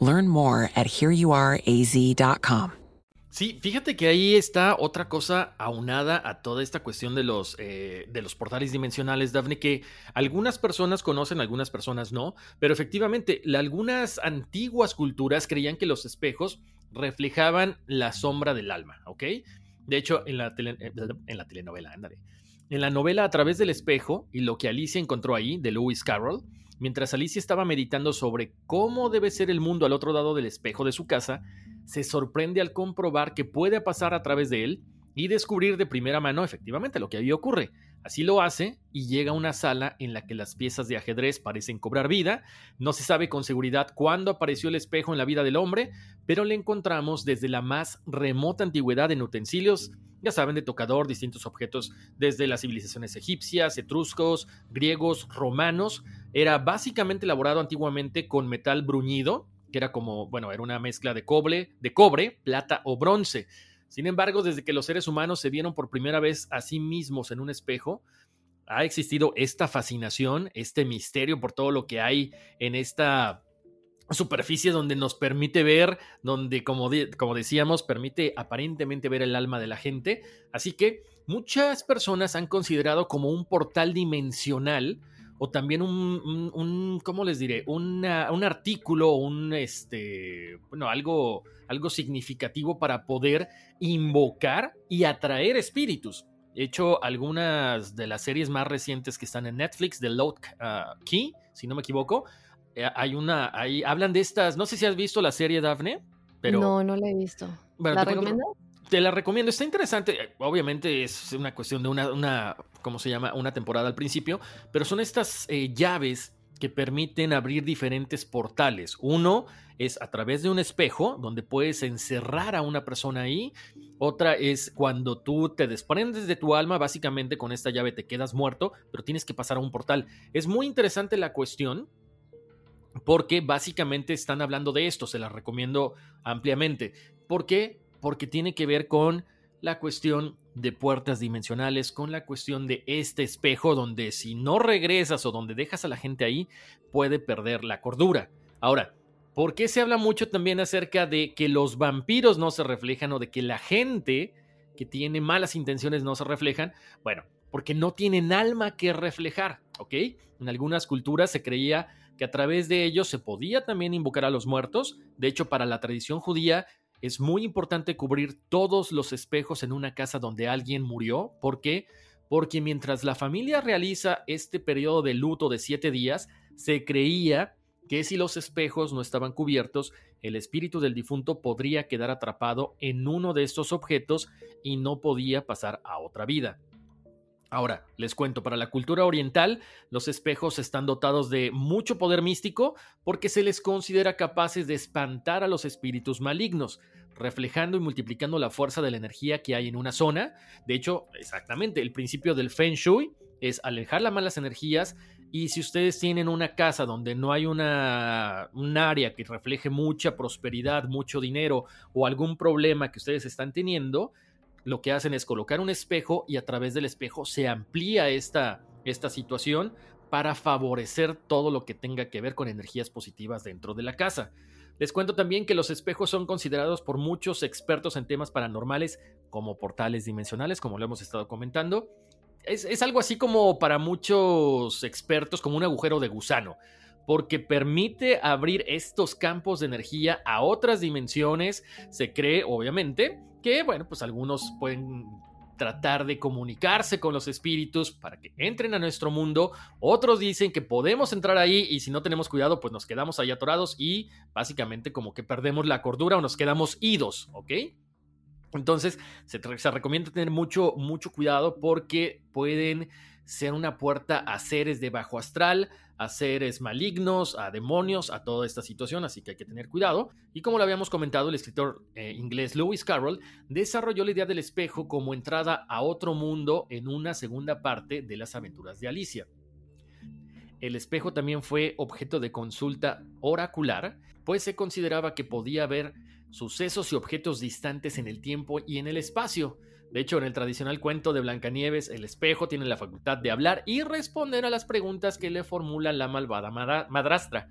Learn more at hereyouareaz.com. Sí, fíjate que ahí está otra cosa aunada a toda esta cuestión de los, eh, de los portales dimensionales, Daphne, que algunas personas conocen, algunas personas no, pero efectivamente, algunas antiguas culturas creían que los espejos reflejaban la sombra del alma, ¿ok? De hecho, en la, eh, en la telenovela, ándale. En la novela A través del espejo y lo que Alicia encontró ahí, de Lewis Carroll, mientras Alicia estaba meditando sobre cómo debe ser el mundo al otro lado del espejo de su casa, se sorprende al comprobar que puede pasar a través de él y descubrir de primera mano efectivamente lo que ahí ocurre. Así lo hace y llega a una sala en la que las piezas de ajedrez parecen cobrar vida. No se sabe con seguridad cuándo apareció el espejo en la vida del hombre, pero le encontramos desde la más remota antigüedad en utensilios, ya saben, de tocador, distintos objetos desde las civilizaciones egipcias, etruscos, griegos, romanos. Era básicamente elaborado antiguamente con metal bruñido, que era como, bueno, era una mezcla de cobre, de cobre, plata o bronce. Sin embargo, desde que los seres humanos se vieron por primera vez a sí mismos en un espejo, ha existido esta fascinación, este misterio por todo lo que hay en esta superficie donde nos permite ver, donde, como, como decíamos, permite aparentemente ver el alma de la gente. Así que muchas personas han considerado como un portal dimensional o también un, un, ¿cómo les diré? un artículo, un, este, bueno, algo, algo significativo para poder invocar y atraer espíritus. De hecho, algunas de las series más recientes que están en Netflix, The Load uh, Key, si no me equivoco, hay una, ahí hablan de estas, no sé si has visto la serie Daphne, pero... No, no la he visto. ¿La recomiendas? te la recomiendo, está interesante. Obviamente es una cuestión de una, una ¿cómo se llama? Una temporada al principio, pero son estas eh, llaves que permiten abrir diferentes portales. Uno es a través de un espejo, donde puedes encerrar a una persona ahí. Otra es cuando tú te desprendes de tu alma, básicamente con esta llave te quedas muerto, pero tienes que pasar a un portal. Es muy interesante la cuestión, porque básicamente están hablando de esto, se la recomiendo ampliamente. ¿Por qué? porque tiene que ver con la cuestión de puertas dimensionales, con la cuestión de este espejo donde si no regresas o donde dejas a la gente ahí, puede perder la cordura. Ahora, ¿por qué se habla mucho también acerca de que los vampiros no se reflejan o de que la gente que tiene malas intenciones no se reflejan? Bueno, porque no tienen alma que reflejar, ¿ok? En algunas culturas se creía que a través de ellos se podía también invocar a los muertos. De hecho, para la tradición judía es muy importante cubrir todos los espejos en una casa donde alguien murió. ¿Por qué? Porque mientras la familia realiza este periodo de luto de siete días, se creía que si los espejos no estaban cubiertos, el espíritu del difunto podría quedar atrapado en uno de estos objetos y no podía pasar a otra vida. Ahora, les cuento, para la cultura oriental, los espejos están dotados de mucho poder místico porque se les considera capaces de espantar a los espíritus malignos, reflejando y multiplicando la fuerza de la energía que hay en una zona. De hecho, exactamente, el principio del Feng Shui es alejar las malas energías y si ustedes tienen una casa donde no hay una, un área que refleje mucha prosperidad, mucho dinero o algún problema que ustedes están teniendo, lo que hacen es colocar un espejo y a través del espejo se amplía esta, esta situación para favorecer todo lo que tenga que ver con energías positivas dentro de la casa. Les cuento también que los espejos son considerados por muchos expertos en temas paranormales como portales dimensionales, como lo hemos estado comentando. Es, es algo así como para muchos expertos como un agujero de gusano porque permite abrir estos campos de energía a otras dimensiones. Se cree, obviamente, que, bueno, pues algunos pueden tratar de comunicarse con los espíritus para que entren a nuestro mundo. Otros dicen que podemos entrar ahí y si no tenemos cuidado, pues nos quedamos ahí atorados y básicamente como que perdemos la cordura o nos quedamos idos, ¿ok? Entonces, se, se, recomienda tener mucho, mucho cuidado porque pueden ser una puerta a seres de bajo astral, a seres malignos, a demonios, a toda esta situación, así que hay que tener cuidado. Y como lo habíamos comentado, el escritor eh, inglés Lewis Carroll desarrolló la idea del espejo como entrada a otro mundo en una segunda parte de las aventuras de Alicia. El espejo también fue objeto de consulta oracular, pues se consideraba que podía ver sucesos y objetos distantes en el tiempo y en el espacio. De hecho, en el tradicional cuento de Blancanieves, el espejo tiene la facultad de hablar y responder a las preguntas que le formula la malvada madrastra.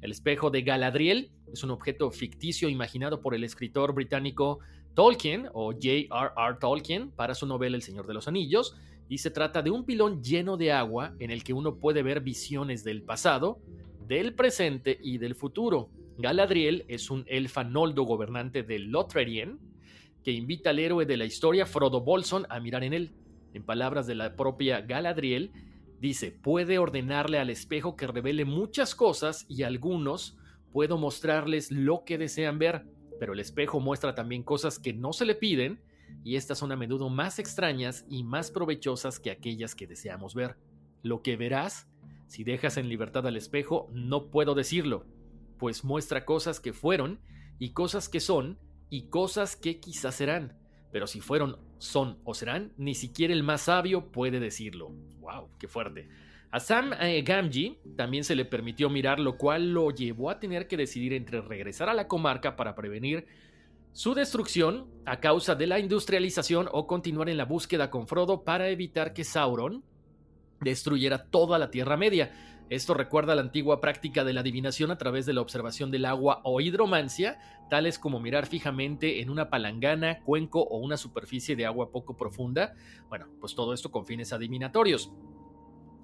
El espejo de Galadriel es un objeto ficticio imaginado por el escritor británico Tolkien o J.R.R. Tolkien para su novela El Señor de los Anillos, y se trata de un pilón lleno de agua en el que uno puede ver visiones del pasado, del presente y del futuro. Galadriel es un elfanoldo gobernante de Lothlorien que invita al héroe de la historia, Frodo Bolson, a mirar en él. En palabras de la propia Galadriel, dice, puede ordenarle al espejo que revele muchas cosas y algunos puedo mostrarles lo que desean ver, pero el espejo muestra también cosas que no se le piden y estas son a menudo más extrañas y más provechosas que aquellas que deseamos ver. Lo que verás, si dejas en libertad al espejo, no puedo decirlo, pues muestra cosas que fueron y cosas que son y cosas que quizás serán. Pero si fueron, son o serán, ni siquiera el más sabio puede decirlo. ¡Wow! ¡Qué fuerte! A Sam eh, Gamgee también se le permitió mirar, lo cual lo llevó a tener que decidir entre regresar a la comarca para prevenir su destrucción a causa de la industrialización o continuar en la búsqueda con Frodo para evitar que Sauron destruyera toda la Tierra Media. Esto recuerda la antigua práctica de la adivinación a través de la observación del agua o hidromancia, tales como mirar fijamente en una palangana, cuenco o una superficie de agua poco profunda. Bueno, pues todo esto con fines adivinatorios.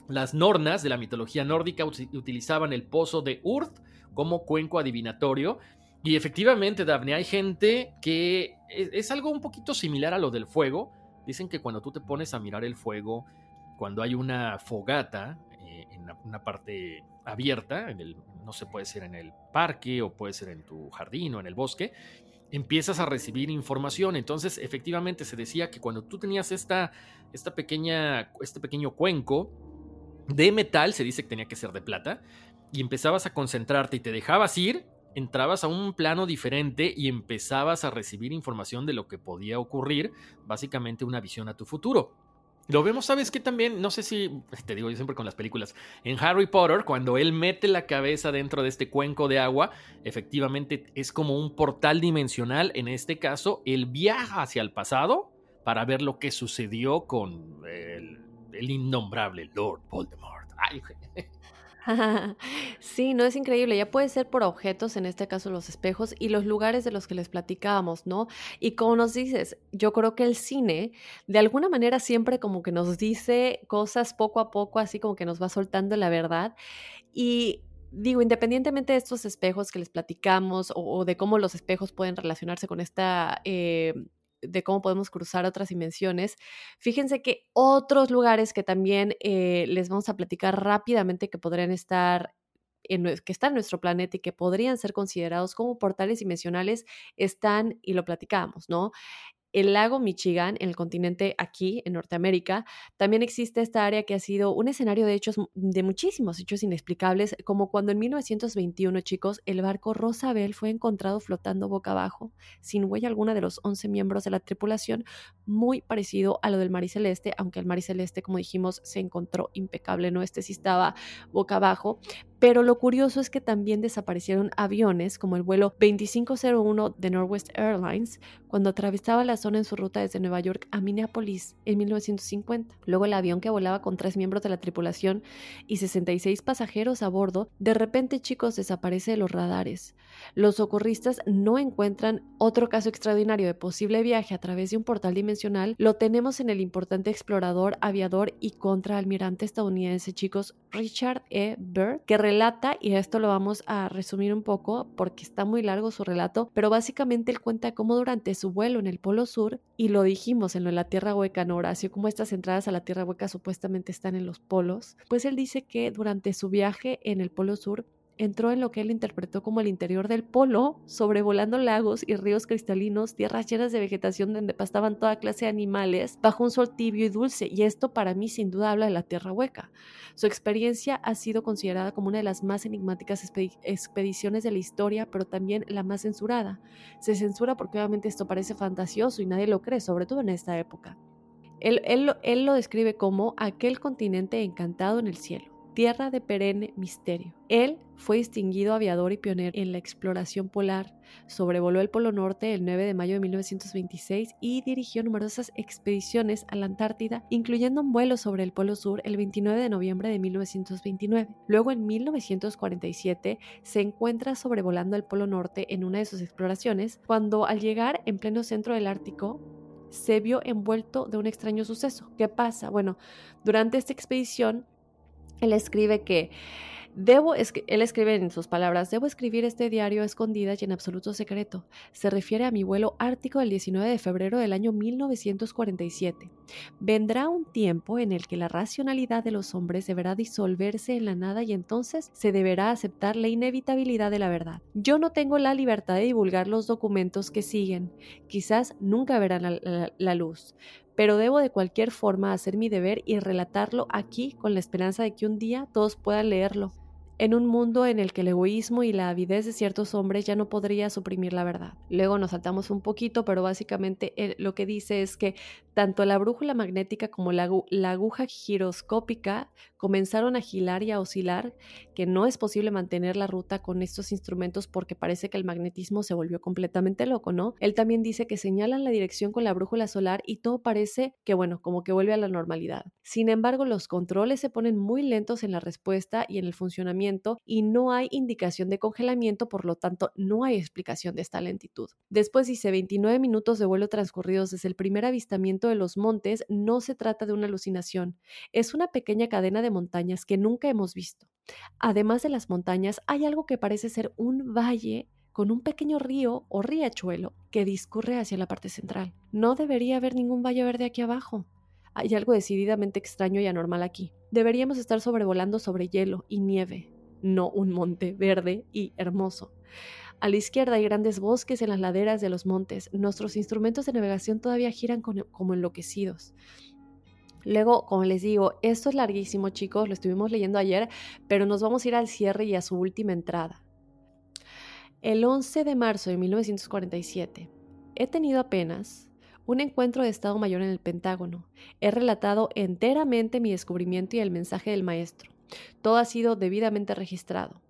Las nornas de la mitología nórdica utilizaban el pozo de Urth como cuenco adivinatorio. Y efectivamente, Daphne, hay gente que es, es algo un poquito similar a lo del fuego. Dicen que cuando tú te pones a mirar el fuego, cuando hay una fogata, en una parte abierta, en el, no se puede ser en el parque o puede ser en tu jardín o en el bosque, empiezas a recibir información. Entonces, efectivamente, se decía que cuando tú tenías esta, esta pequeña, este pequeño cuenco de metal, se dice que tenía que ser de plata, y empezabas a concentrarte y te dejabas ir, entrabas a un plano diferente y empezabas a recibir información de lo que podía ocurrir, básicamente una visión a tu futuro. Lo vemos, ¿sabes qué? También, no sé si, te digo yo siempre con las películas, en Harry Potter, cuando él mete la cabeza dentro de este cuenco de agua, efectivamente es como un portal dimensional. En este caso, él viaja hacia el pasado para ver lo que sucedió con el, el innombrable Lord Voldemort. Ay, Sí, no es increíble. Ya puede ser por objetos, en este caso los espejos, y los lugares de los que les platicábamos, ¿no? Y como nos dices, yo creo que el cine, de alguna manera, siempre como que nos dice cosas poco a poco, así como que nos va soltando la verdad. Y digo, independientemente de estos espejos que les platicamos o, de cómo los espejos pueden relacionarse con esta eh, de cómo podemos cruzar otras dimensiones. Fíjense que otros lugares que también eh, les vamos a platicar rápidamente que podrían estar en, que están en nuestro planeta y que podrían ser considerados como portales dimensionales están, y lo platicamos, ¿no? El lago Michigan, en el continente aquí, en Norteamérica, también existe esta área que ha sido un escenario de hechos, de muchísimos hechos inexplicables, como cuando en 1921, chicos, el barco Rosabel fue encontrado flotando boca abajo, sin huella alguna de los 11 miembros de la tripulación, muy parecido a lo del Mariceleste, aunque el Mariceleste, como dijimos, se encontró impecable, ¿no? Este sí estaba boca abajo, pero lo curioso es que también desaparecieron aviones como el vuelo 2501 de Northwest Airlines cuando atravesaba la zona en su ruta desde Nueva York a Minneapolis en 1950. Luego el avión que volaba con tres miembros de la tripulación y 66 pasajeros a bordo, de repente chicos desaparece de los radares. Los socorristas no encuentran otro caso extraordinario de posible viaje a través de un portal dimensional. Lo tenemos en el importante explorador, aviador y contraalmirante estadounidense chicos Richard E. Byrd, que relata, y esto lo vamos a resumir un poco porque está muy largo su relato, pero básicamente él cuenta cómo durante su vuelo en el Polo Sur, y lo dijimos en lo de la Tierra Hueca, ¿no, Horacio? Cómo estas entradas a la Tierra Hueca supuestamente están en los polos, pues él dice que durante su viaje en el Polo Sur, entró en lo que él interpretó como el interior del polo, sobrevolando lagos y ríos cristalinos, tierras llenas de vegetación donde pastaban toda clase de animales, bajo un sol tibio y dulce, y esto para mí sin duda habla de la Tierra Hueca. Su experiencia ha sido considerada como una de las más enigmáticas expediciones de la historia, pero también la más censurada. Se censura porque obviamente esto parece fantasioso y nadie lo cree, sobre todo en esta época. Él, lo describe como aquel continente encantado en el cielo tierra de perenne misterio. Él fue distinguido aviador y pionero en la exploración polar, sobrevoló el Polo Norte el 9 de mayo de 1926 y dirigió numerosas expediciones a la Antártida, incluyendo un vuelo sobre el Polo Sur el 29 de noviembre de 1929. Luego, en 1947, se encuentra sobrevolando el Polo Norte en una de sus exploraciones, cuando al llegar en pleno centro del Ártico, se vio envuelto de un extraño suceso. ¿Qué pasa? Bueno, durante esta expedición él escribe que Debo, él escribe en sus palabras, debo escribir este diario a escondidas y en absoluto secreto. Se refiere a mi vuelo ártico del 19 de febrero del año 1947. Vendrá un tiempo en el que la racionalidad de los hombres deberá disolverse en la nada y entonces se deberá aceptar la inevitabilidad de la verdad. Yo no tengo la libertad de divulgar los documentos que siguen. Quizás nunca verán la, la luz, pero debo de cualquier forma hacer mi deber y relatarlo aquí con la esperanza de que un día todos puedan leerlo en un mundo en el que el egoísmo y la avidez de ciertos hombres ya no podría suprimir la verdad. Luego nos saltamos un poquito, pero básicamente lo que dice es que tanto la brújula magnética como la, aguja giroscópica comenzaron a girar y a oscilar, que no es posible mantener la ruta con estos instrumentos porque parece que el magnetismo se volvió completamente loco, ¿no? Él también dice que señalan la dirección con la brújula solar y todo parece que, bueno, como que vuelve a la normalidad. Sin embargo, los controles se ponen muy lentos en la respuesta y en el funcionamiento y no hay indicación de congelamiento, por lo tanto no hay explicación de esta lentitud. Después dice 29 minutos de vuelo transcurridos desde el primer avistamiento de los montes, no se trata de una alucinación, es una pequeña cadena de montañas que nunca hemos visto. Además de las montañas, hay algo que parece ser un valle con un pequeño río o riachuelo que discurre hacia la parte central. No debería haber ningún valle verde aquí abajo. Hay algo decididamente extraño y anormal aquí. Deberíamos estar sobrevolando sobre hielo y nieve, no un monte verde y hermoso. A la izquierda hay grandes bosques en las laderas de los montes. Nuestros instrumentos de navegación todavía giran como enloquecidos. Luego, como les digo, esto es larguísimo, chicos, lo estuvimos leyendo ayer, pero nos vamos a ir al cierre y a su última entrada. El 11 de marzo de 1947, he tenido apenas un encuentro de Estado Mayor en el Pentágono. He relatado enteramente mi descubrimiento y el mensaje del maestro. Todo ha sido debidamente registrado.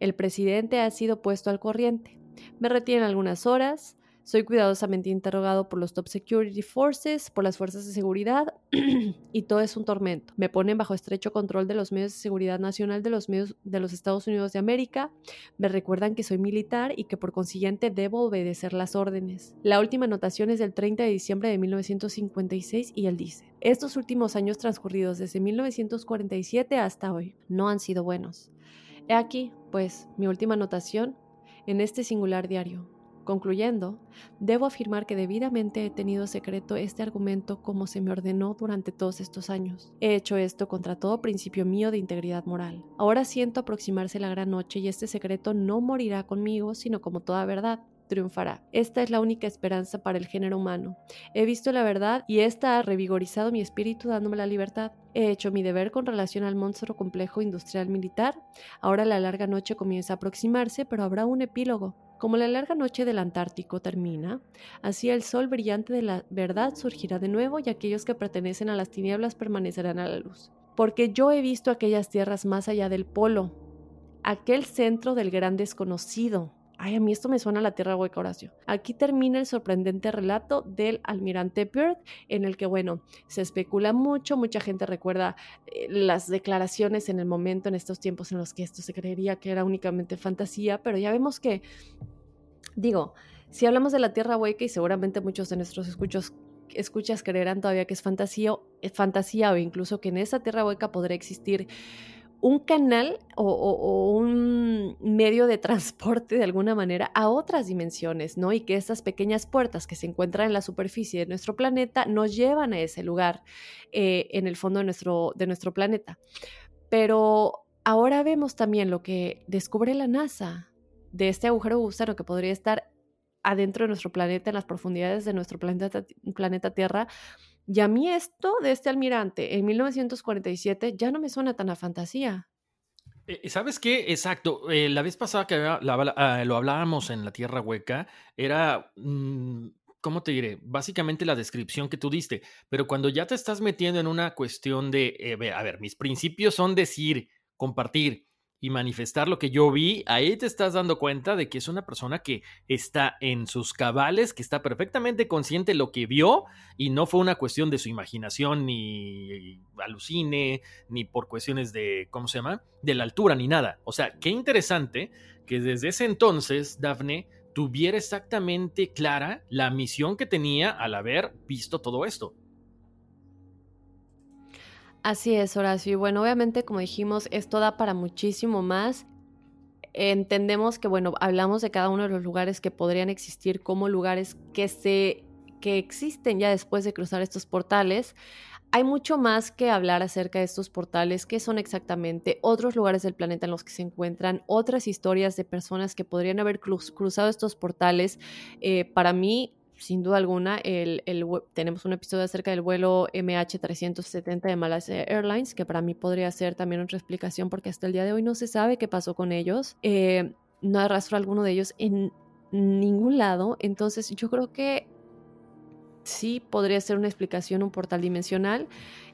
El presidente ha sido puesto al corriente. Me retienen algunas horas. Soy cuidadosamente interrogado por los Top Security Forces, por las fuerzas de seguridad, y todo es un tormento. Me ponen bajo estrecho control de los medios de seguridad nacional de los medios de los Estados Unidos de América. Me recuerdan que soy militar y que por consiguiente debo obedecer las órdenes. La última anotación es del 30 de diciembre de 1956 y él dice: Estos últimos años transcurridos desde 1947 hasta hoy no han sido buenos. He aquí, pues, mi última anotación en este singular diario. Concluyendo, debo afirmar que debidamente he tenido secreto este argumento como se me ordenó durante todos estos años. He hecho esto contra todo principio mío de integridad moral. Ahora siento aproximarse la gran noche y este secreto no morirá conmigo, sino como toda verdad triunfará. Esta es la única esperanza para el género humano. He visto la verdad y esta ha revigorizado mi espíritu dándome la libertad. He hecho mi deber con relación al monstruo complejo industrial militar. Ahora la larga noche comienza a aproximarse, pero habrá un epílogo. Como la larga noche del Antártico termina, así el sol brillante de la verdad surgirá de nuevo y aquellos que pertenecen a las tinieblas permanecerán a la luz. Porque yo he visto aquellas tierras más allá del polo, aquel centro del gran desconocido. Ay, a mí esto me suena a la tierra hueca, Horacio. Aquí termina el sorprendente relato del almirante Byrd, en el que, bueno, se especula mucho, mucha gente recuerda eh, las declaraciones en el momento, en estos tiempos en los que esto se creería que era únicamente fantasía, pero ya vemos que Digo, si hablamos de la Tierra Hueca y seguramente muchos de nuestros escuchos, escuchas creerán todavía que es fantasía, es fantasía o incluso que en esa Tierra Hueca podría existir un canal o, un medio de transporte de alguna manera a otras dimensiones, ¿no? Y que estas pequeñas puertas que se encuentran en la superficie de nuestro planeta nos llevan a ese lugar eh, en el fondo de nuestro, de nuestro planeta. Pero ahora vemos también lo que descubre la NASA de este agujero gusano que podría estar adentro de nuestro planeta, en las profundidades de nuestro planeta, planeta Tierra. Y a mí esto de este almirante en 1947 ya no me suena tan a fantasía. Eh, ¿Sabes qué? Exacto. Eh, la vez pasada que ah, lo hablábamos en la Tierra Hueca, era, mm, ¿cómo te diré? Básicamente la descripción que tú diste. Pero cuando ya te estás metiendo en una cuestión de, eh, a ver, mis principios son decir, compartir, y manifestar lo que yo vi, ahí te estás dando cuenta de que es una persona que está en sus cabales, que está perfectamente consciente de lo que vio y no fue una cuestión de su imaginación ni alucine, ni por cuestiones de, ¿cómo se llama? De la altura ni nada. O sea, qué interesante que desde ese entonces, Dafne, tuviera exactamente clara la misión que tenía al haber visto todo esto. Así es, Horacio. Y bueno, obviamente, como dijimos, esto da para muchísimo más. Entendemos que, bueno, hablamos de cada uno de los lugares que podrían existir como lugares que se que existen ya después de cruzar estos portales. Hay mucho más que hablar acerca de estos portales, qué son exactamente, otros lugares del planeta en los que se encuentran, otras historias de personas que podrían haber cruzado estos portales. Eh, para mí, sin duda alguna, el, tenemos un episodio acerca del vuelo MH370 de Malaysia Airlines, que para mí podría ser también otra explicación porque hasta el día de hoy no se sabe qué pasó con ellos. Eh, no hay rastro alguno de ellos en ningún lado. Entonces yo creo que sí podría ser una explicación, un portal dimensional.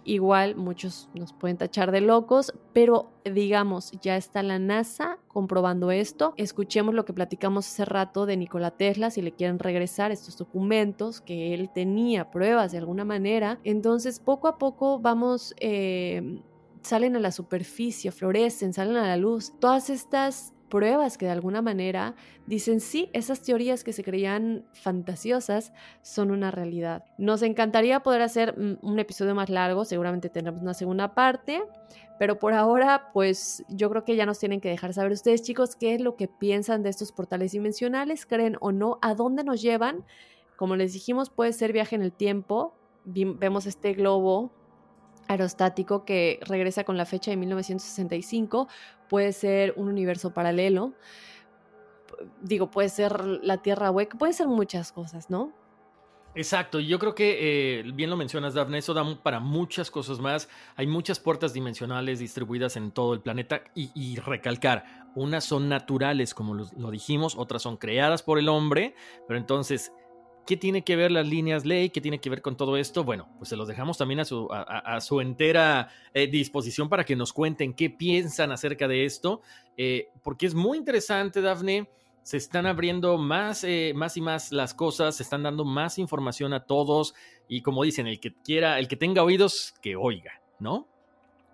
Igual muchos nos pueden tachar de locos, pero digamos, ya está la NASA comprobando esto. Escuchemos lo que platicamos hace rato de Nikola Tesla, si le quieren regresar estos documentos, que él tenía pruebas de alguna manera. Entonces, poco a poco vamos... Eh, salen a la superficie, florecen, salen a la luz. Todas estas pruebas que de alguna manera dicen sí, esas teorías que se creían fantasiosas son una realidad. Nos encantaría poder hacer un episodio más largo, seguramente tendremos una segunda parte, pero por ahora pues yo creo que ya nos tienen que dejar saber ustedes chicos qué es lo que piensan de estos portales dimensionales, creen o no, a dónde nos llevan. Como les dijimos, puede ser viaje en el tiempo. Vemos este globo aerostático que regresa con la fecha de 1965, puede ser un universo paralelo, digo, puede ser la Tierra hueca, puede ser muchas cosas, ¿no? Exacto, yo creo que eh, bien lo mencionas, Daphne, eso da para muchas cosas más. Hay muchas puertas dimensionales distribuidas en todo el planeta y, recalcar, unas son naturales, como lo, dijimos, otras son creadas por el hombre, pero entonces ¿Qué tiene que ver las líneas ley? ¿Qué tiene que ver con todo esto? Bueno, pues se los dejamos también a su, entera eh, disposición para que nos cuenten qué piensan acerca de esto, eh, porque es muy interesante, Dafne. Se están abriendo más, eh, más y más las cosas, se están dando más información a todos y como dicen, el que quiera, el que tenga oídos, que oiga, ¿no?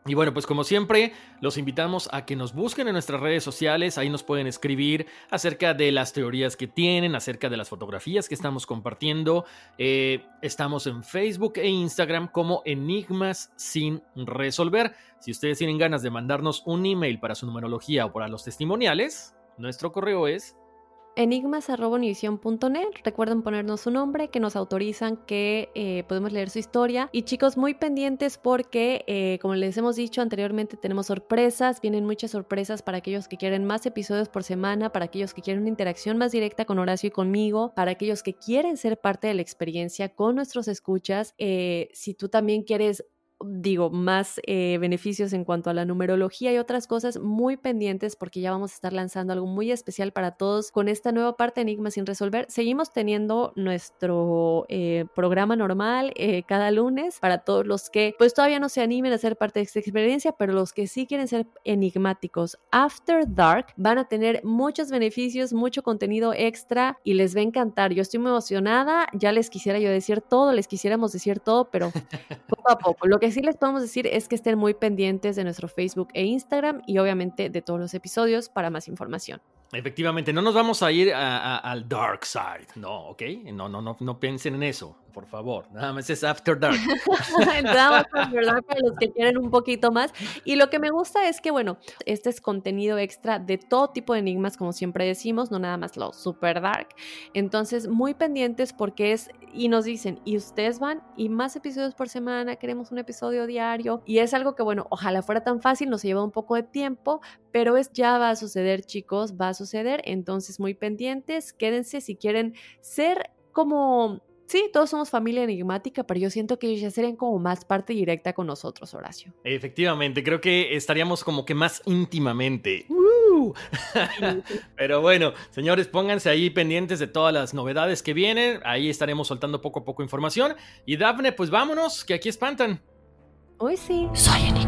Y bueno, pues como siempre, los invitamos a que nos busquen en nuestras redes sociales, ahí nos pueden escribir acerca de las teorías que tienen, acerca de las fotografías que estamos compartiendo. Eh, estamos en Facebook e Instagram como Enigmas sin resolver. Si ustedes tienen ganas de mandarnos un email para su numerología o para los testimoniales, nuestro correo es enigmas.univision.net. Recuerden ponernos su nombre, que nos autorizan que eh, podemos leer su historia. Y chicos, muy pendientes porque, eh, como les hemos dicho anteriormente, tenemos sorpresas. Vienen muchas sorpresas para aquellos que quieren más episodios por semana, para aquellos que quieren una interacción más directa con Horacio y conmigo, para aquellos que quieren ser parte de la experiencia con nuestros escuchas. Eh, si tú también quieres digo, más eh, beneficios en cuanto a la numerología y otras cosas muy pendientes porque ya vamos a estar lanzando algo muy especial para todos con esta nueva parte de Enigmas sin resolver. Seguimos teniendo nuestro eh, programa normal eh, cada lunes para todos los que pues todavía no se animen a ser parte de esta experiencia, pero los que sí quieren ser enigmáticos After Dark van a tener muchos beneficios, mucho contenido extra y les va a encantar. Yo estoy muy emocionada, ya les quisiera yo decir todo, les quisiéramos decir todo, pero poco a poco. Lo que sí les podemos decir es que estén muy pendientes de nuestro Facebook e Instagram y obviamente de todos los episodios para más información. Efectivamente, no nos vamos a ir al dark side, no, ¿ok? No, no, no, no piensen en eso. Por favor. Nada más es After Dark. Nada más After para los que quieren un poquito más. Y lo que me gusta es que, bueno, este es contenido extra de todo tipo de enigmas, como siempre decimos, no nada más lo super dark. Entonces, muy pendientes porque es, y nos dicen, y ustedes van, y más episodios por semana, queremos un episodio diario. Y es algo que, bueno, ojalá fuera tan fácil, nos lleva un poco de tiempo, pero es ya va a suceder, chicos, va a suceder. Entonces, muy pendientes, quédense si quieren ser como Sí, todos somos familia enigmática, pero yo siento que ellos ya serían como más parte directa con nosotros, Horacio. Efectivamente, creo que estaríamos como que más íntimamente. pero bueno, señores, pónganse ahí pendientes de todas las novedades que vienen. Ahí estaremos soltando poco a poco información. Y Dafne, pues vámonos, que aquí espantan. Hoy sí. Soy enigmático.